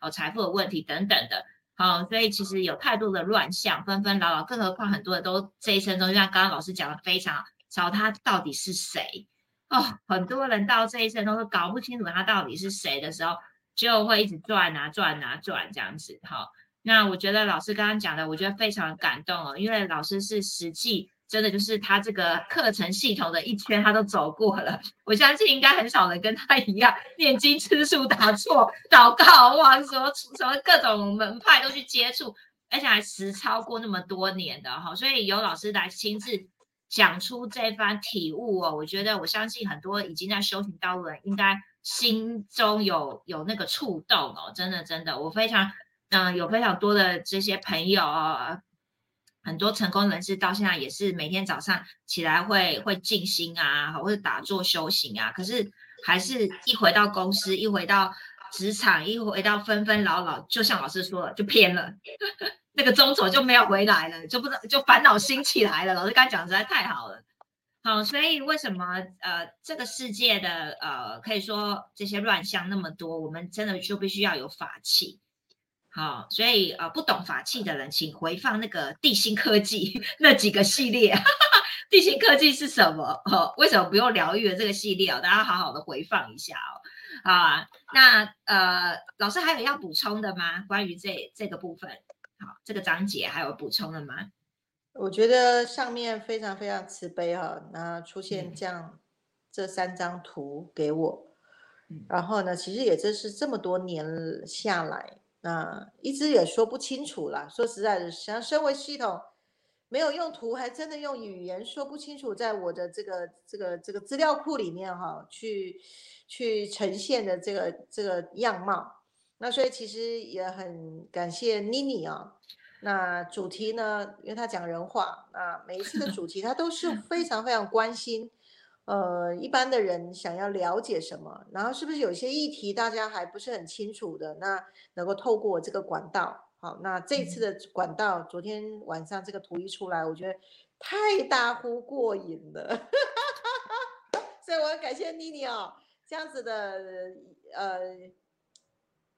哦财富的问题等等的，好，所以其实有太多的乱象，纷纷扰扰，更何况很多人都这一生中，就像刚刚老师讲的非常找他到底是谁哦，很多人到这一生都是搞不清楚他到底是谁的时候。就会一直转啊转啊转这样子，好，那我觉得老师刚刚讲的，我觉得非常感动哦，因为老师是实际真的就是他这个课程系统的一圈他都走过了，我相信应该很少人跟他一样念经吃素打坐祷告哇，什么什么各种门派都去接触，而且还实操过那么多年的哈，所以有老师来亲自讲出这番体悟哦，我觉得我相信很多已经在修行道路人应该。心中有有那个触动哦，真的真的，我非常嗯，有非常多的这些朋友，很多成功人士到现在也是每天早上起来会会静心啊，或者打坐修行啊，可是还是一回到公司，一回到职场，一回到纷纷扰扰，就像老师说的，就偏了，那个中轴就没有回来了，就不知道就烦恼心起来了。老师刚讲实在太好了。好，所以为什么呃这个世界的呃可以说这些乱象那么多，我们真的就必须要有法器。好，所以呃不懂法器的人，请回放那个地心科技 那几个系列。地心科技是什么？哦，为什么不用疗愈的这个系列哦？大家好好的回放一下哦。啊，那呃老师还有要补充的吗？关于这这个部分，好，这个章节还有补充的吗？我觉得上面非常非常慈悲哈，那出现这样这三张图给我，然后呢，其实也正是这么多年下来，那一直也说不清楚啦。说实在的，像身为系统，没有用图，还真的用语言说不清楚，在我的这个这个这个资料库里面哈，去去呈现的这个这个样貌。那所以其实也很感谢妮妮啊。那主题呢，因为他讲人话，那每一次的主题他都是非常非常关心。呃，一般的人想要了解什么，然后是不是有些议题大家还不是很清楚的，那能够透过这个管道，好，那这次的管道，昨天晚上这个图一出来，我觉得太大呼过瘾了，所以我要感谢妮妮哦，这样子的呃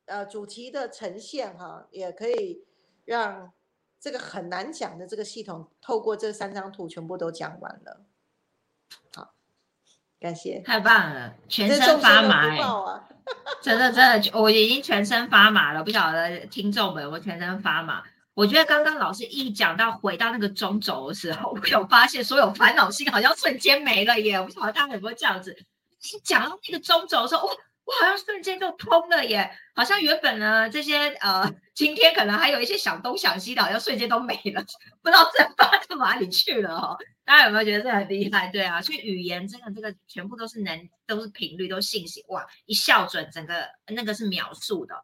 呃主题的呈现哈，也可以让这个很难讲的这个系统，透过这三张图全部都讲完了，好。感谢，太棒了，全身发麻哎，真的真的，我已经全身发麻了，不晓得听众们，我全身发麻。我觉得刚刚老师一讲到回到那个中轴的时候，我有发现所有烦恼心好像瞬间没了耶，我不晓得大家有没有这样子，一讲到那个中轴的时候，哇。我好像瞬间就通了耶，好像原本呢这些呃，今天可能还有一些想东想西的，好像瞬间都没了，不知道蒸发到哪里去了哦。大家有没有觉得这很厉害？对啊，所以语言真的这个全部都是能，都是频率，都信息哇，一校准整个那个是秒速的。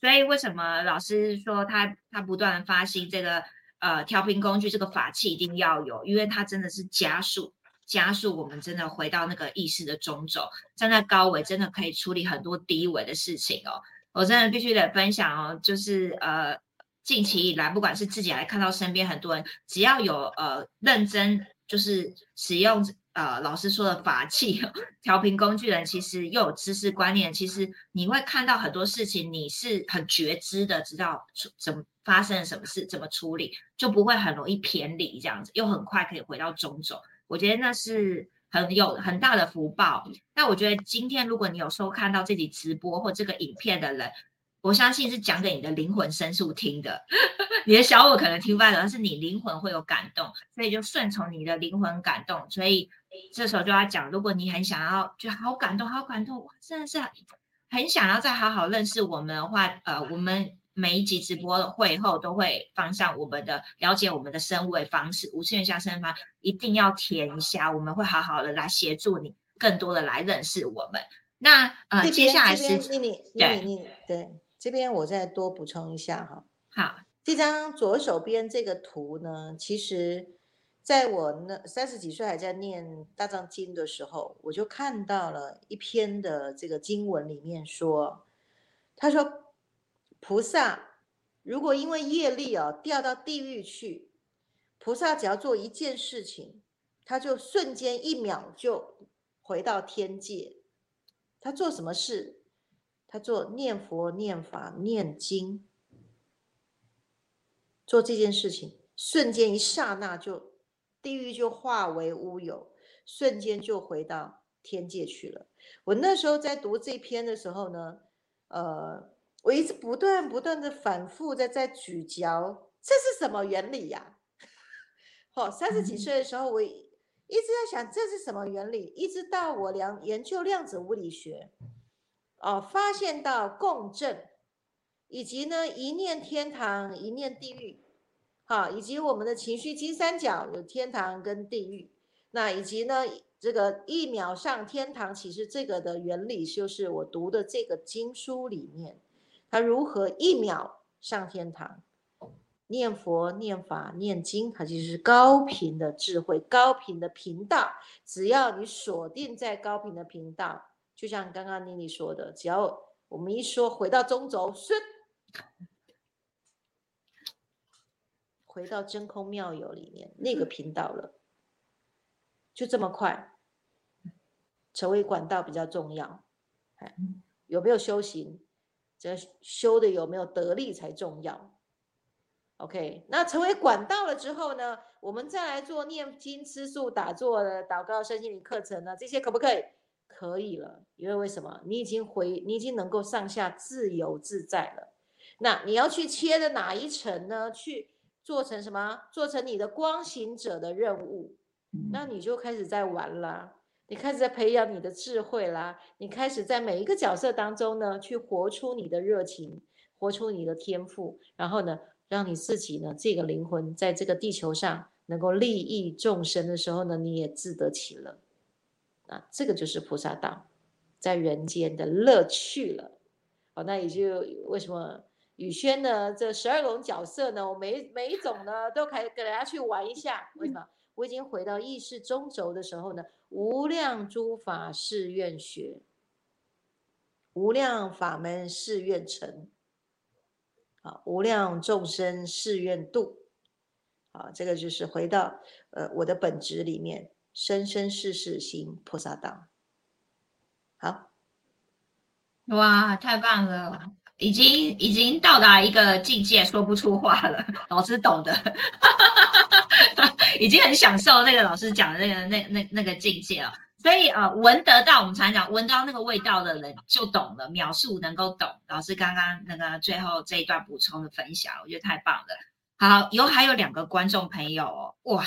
所以为什么老师说他他不断发心这个呃调频工具这个法器一定要有，因为它真的是加速。加速我们真的回到那个意识的中轴，站在高维真的可以处理很多低维的事情哦。我真的必须得分享哦，就是呃近期以来，不管是自己还看到身边很多人，只要有呃认真就是使用呃老师说的法器调频工具人，其实又有知识观念，其实你会看到很多事情，你是很觉知的，知道怎么发生了什么事，怎么处理，就不会很容易偏离这样子，又很快可以回到中轴。我觉得那是很有很大的福报。那我觉得今天如果你有收看到这集直播或这个影片的人，我相信是讲给你的灵魂深处听的。你的小我可能听不懂，但是你灵魂会有感动，所以就顺从你的灵魂感动。所以这时候就要讲，如果你很想要，就好感动，好感动，哇，真的是很想要再好好认识我们的话，呃，我们。每一集直播的会后都会放上我们的了解我们的生位方式，无限下生方一定要填一下，我们会好好的来协助你，更多的来认识我们。那呃，接下来是你你你你对这边我再多补充一下哈。好，这张左手边这个图呢，其实在我那三十几岁还在念大藏经的时候，我就看到了一篇的这个经文里面说，他说。菩萨如果因为业力哦掉到地狱去，菩萨只要做一件事情，他就瞬间一秒就回到天界。他做什么事？他做念佛、念法、念经，做这件事情，瞬间一刹那就地狱就化为乌有，瞬间就回到天界去了。我那时候在读这篇的时候呢，呃。我一直不断不断的反复在在咀嚼，这是什么原理呀？好，三十几岁的时候，我一直在想这是什么原理，一直到我量研究量子物理学，哦，发现到共振，以及呢一念天堂，一念地狱，好，以及我们的情绪金三角有天堂跟地狱，那以及呢这个一秒上天堂，其实这个的原理就是我读的这个经书里面。他如何一秒上天堂？念佛、念法、念经，它就是高频的智慧、高频的频道。只要你锁定在高频的频道，就像刚刚妮妮说的，只要我们一说回到中轴，顺回到真空妙有里面那个频道了，就这么快。成为管道比较重要，哎，有没有修行？这修的有没有得力才重要。OK，那成为管道了之后呢，我们再来做念经、吃素、打坐的祷告、身心灵课程呢，这些可不可以？可以了，因为为什么？你已经回，你已经能够上下自由自在了。那你要去切的哪一层呢？去做成什么？做成你的光行者的任务，那你就开始在玩了。你开始在培养你的智慧啦，你开始在每一个角色当中呢，去活出你的热情，活出你的天赋，然后呢，让你自己呢，这个灵魂在这个地球上能够利益众生的时候呢，你也自得其乐。啊，这个就是菩萨道在人间的乐趣了。好，那也就为什么宇轩呢？这十二种角色呢，我每每一种呢都可以给大家去玩一下。为什么？我已经回到意识中轴的时候呢，无量诸法誓愿学，无量法门誓愿成，啊，无量众生誓愿度。啊，这个就是回到呃我的本质里面。生生世世行菩萨道，好，哇，太棒了，已经已经到达一个境界，说不出话了。老师懂的，已经很享受那个老师讲的那个那那那个境界了。所以呃，闻得到，我们常讲闻到那个味道的人就懂了，描述能够懂。老师刚刚那个最后这一段补充的分享，我觉得太棒了。好，以后还有两个观众朋友，哇。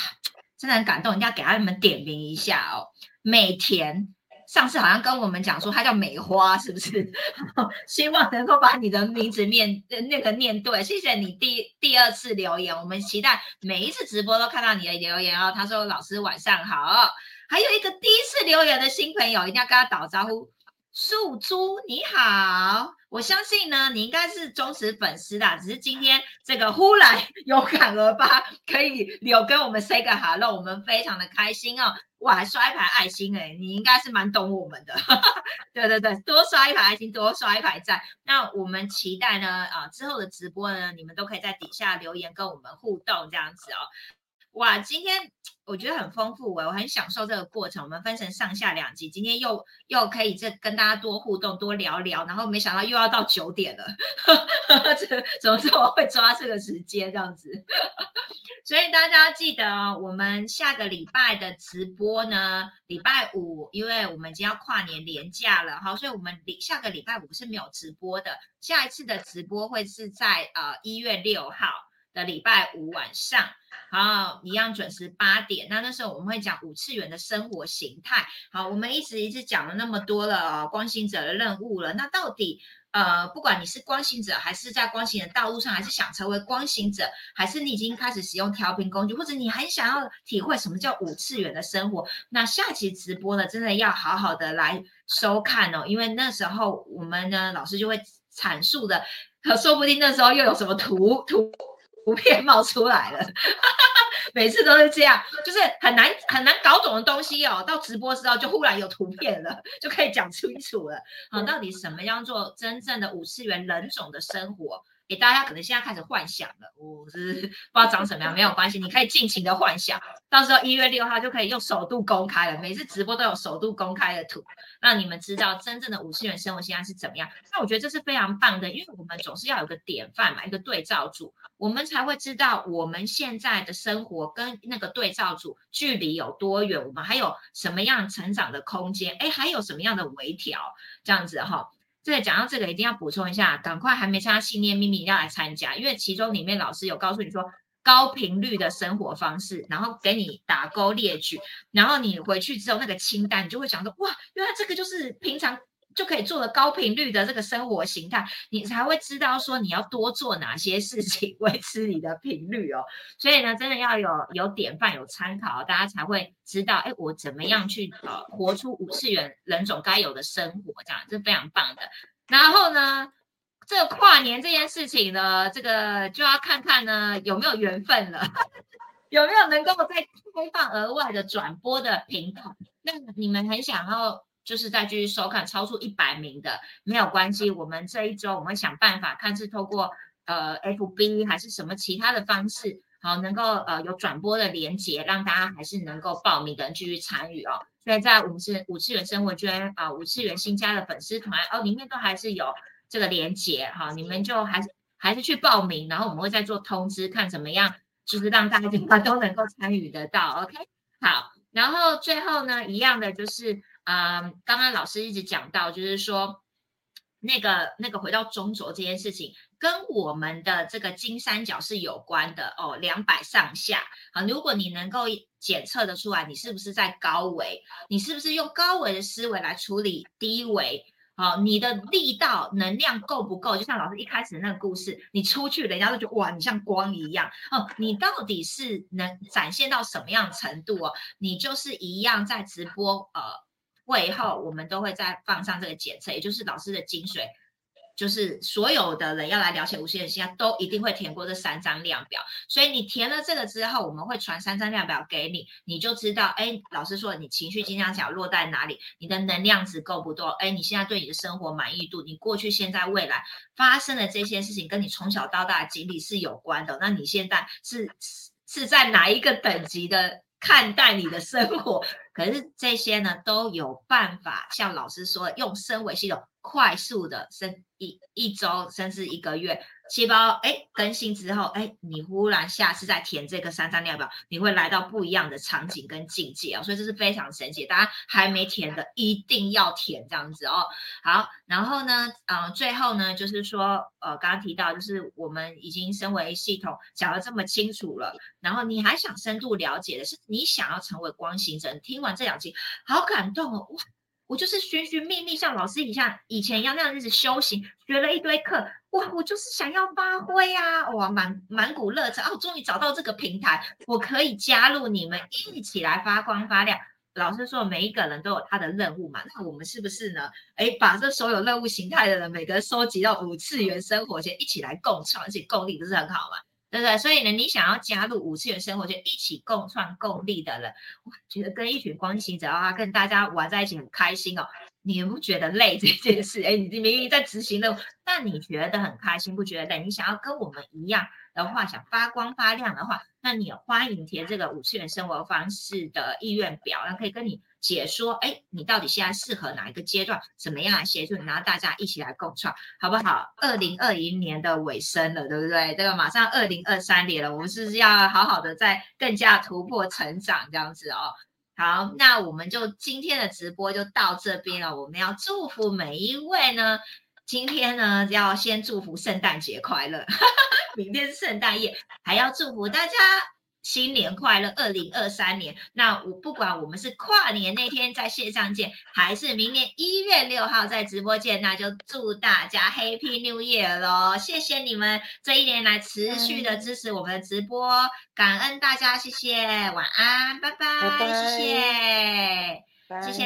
真的很感动，一定要给他们点名一下哦。美田上次好像跟我们讲说，他叫美花，是不是？希望能够把你的名字念那个念对。谢谢你第第二次留言，我们期待每一次直播都看到你的留言哦。他说：“老师晚上好。”还有一个第一次留言的新朋友，一定要跟他打招呼。素珠你好，我相信呢，你应该是忠实粉丝啦，只是今天这个忽然 有感而发，可以留跟我们 say 个 hello，我们非常的开心哦。我，还刷一排爱心哎，你应该是蛮懂我们的，对对对，多刷一排爱心，多刷一排赞。那我们期待呢，啊，之后的直播呢，你们都可以在底下留言跟我们互动这样子哦。哇，今天我觉得很丰富哎，我很享受这个过程。我们分成上下两集，今天又又可以这跟大家多互动、多聊聊，然后没想到又要到九点了，这怎么这么会抓这个时间这样子？所以大家记得哦，我们下个礼拜的直播呢，礼拜五，因为我们已经要跨年连假了哈，所以我们礼下个礼拜五是没有直播的，下一次的直播会是在呃一月六号的礼拜五晚上。好，一样准时八点。那那时候我们会讲五次元的生活形态。好，我们一直一直讲了那么多了，光行者的任务了。那到底，呃，不管你是光行者，还是在光行的道路上，还是想成为光行者，还是你已经开始使用调频工具，或者你很想要体会什么叫五次元的生活，那下期直播呢，真的要好好的来收看哦，因为那时候我们呢，老师就会阐述的，可说不定那时候又有什么图图。图片冒出来了，每次都是这样，就是很难很难搞懂的东西哦。到直播时候就忽然有图片了，就可以讲清楚了。好，到底什么样做真正的五次元人种的生活？大家可能现在开始幻想了，我是 不知道长什么样，没有关系，你可以尽情的幻想，到时候一月六号就可以用首度公开了，每次直播都有首度公开的图，让你们知道真正的五次元生活现在是怎么样。那我觉得这是非常棒的，因为我们总是要有个典范嘛，一个对照组，我们才会知道我们现在的生活跟那个对照组距离有多远，我们还有什么样成长的空间，哎，还有什么样的微调，这样子哈。对讲到这个，一定要补充一下，赶快还没参加信念秘密一定要来参加，因为其中里面老师有告诉你说高频率的生活方式，然后给你打勾列举，然后你回去之后那个清单，你就会想说哇，原来这个就是平常。就可以做的高频率的这个生活形态，你才会知道说你要多做哪些事情 维持你的频率哦。所以呢，真的要有有典范、有参考，大家才会知道，哎，我怎么样去呃活出五次元人种该有的生活，这样是非常棒的。然后呢，这跨年这件事情呢，这个就要看看呢有没有缘分了，有没有能够再开放额外的转播的频道。那你们很想要。就是再继续收看超出一百名的没有关系，我们这一周我们会想办法，看是透过呃 FB 还是什么其他的方式，好能够呃有转播的连接，让大家还是能够报名的继续参与哦。所以在五次五次元生活圈啊，五次元新加的粉丝团哦，里面都还是有这个连接哈，你们就还是还是去报名，然后我们会再做通知，看怎么样，就是让大家 都能够参与得到。OK，好，然后最后呢，一样的就是。啊，刚刚老师一直讲到，就是说那个那个回到中轴这件事情，跟我们的这个金三角是有关的哦，两百上下啊。如果你能够检测的出来，你是不是在高维？你是不是用高维的思维来处理低维？好，你的力道能量够不够？就像老师一开始那个故事，你出去，人家都觉得哇，你像光一样哦。你到底是能展现到什么样程度哦？你就是一样在直播呃会后，我们都会再放上这个检测，也就是老师的精髓。就是所有的人要来了解无限星，都一定会填过这三张量表。所以你填了这个之后，我们会传三张量表给你，你就知道，哎，老师说你情绪经常想落在哪里，你的能量值够不够？哎，你现在对你的生活满意度，你过去、现在、未来发生的这些事情，跟你从小到大的经历是有关的。那你现在是是在哪一个等级的看待你的生活？可是这些呢，都有办法，像老师说，用升维系统。快速的升一一周甚至一个月，细胞哎更新之后哎，你忽然下次再填这个三张量表，你会来到不一样的场景跟境界哦，所以这是非常神奇，大家还没填的一定要填这样子哦。好，然后呢，嗯，最后呢就是说，呃，刚刚提到就是我们已经身为系统讲的这么清楚了，然后你还想深度了解的是，你想要成为光行者，听完这两集好感动哦，哇！我就是寻寻觅觅，像老师一样以前一样那样日子修行，学了一堆课，哇！我就是想要发挥啊，哇，满满股热忱啊！我终于找到这个平台，我可以加入你们一起来发光发亮。老师说，每一个人都有他的任务嘛，那我们是不是呢？哎，把这所有任务形态的人，每个人收集到五次元生活圈，一起来共创，而且共力，不是很好吗？对不对？所以呢，你想要加入五次元生活圈，一起共创共利的人，我觉得跟一群光行者啊，跟大家玩在一起很开心哦。你不觉得累这件事？哎，你明明在执行任务，但你觉得很开心，不觉得累？你想要跟我们一样的话，想发光发亮的话，那你欢迎填这个五次元生活方式的意愿表，然后可以跟你。解说，哎，你到底现在适合哪一个阶段？怎么样来协助你？然后大家一起来共创，好不好？二零二一年的尾声了，对不对？这个马上二零二三年了，我们是不是要好好的再更加突破成长这样子哦？好，那我们就今天的直播就到这边了。我们要祝福每一位呢，今天呢要先祝福圣诞节快乐，明天是圣诞夜，还要祝福大家。新年快乐，二零二三年。那我不管我们是跨年那天在线上见，还是明年一月六号在直播见，那就祝大家 Happy New Year 喽！谢谢你们这一年来持续的支持我们的直播，感恩大家，谢谢，晚安，拜拜，谢谢，谢谢。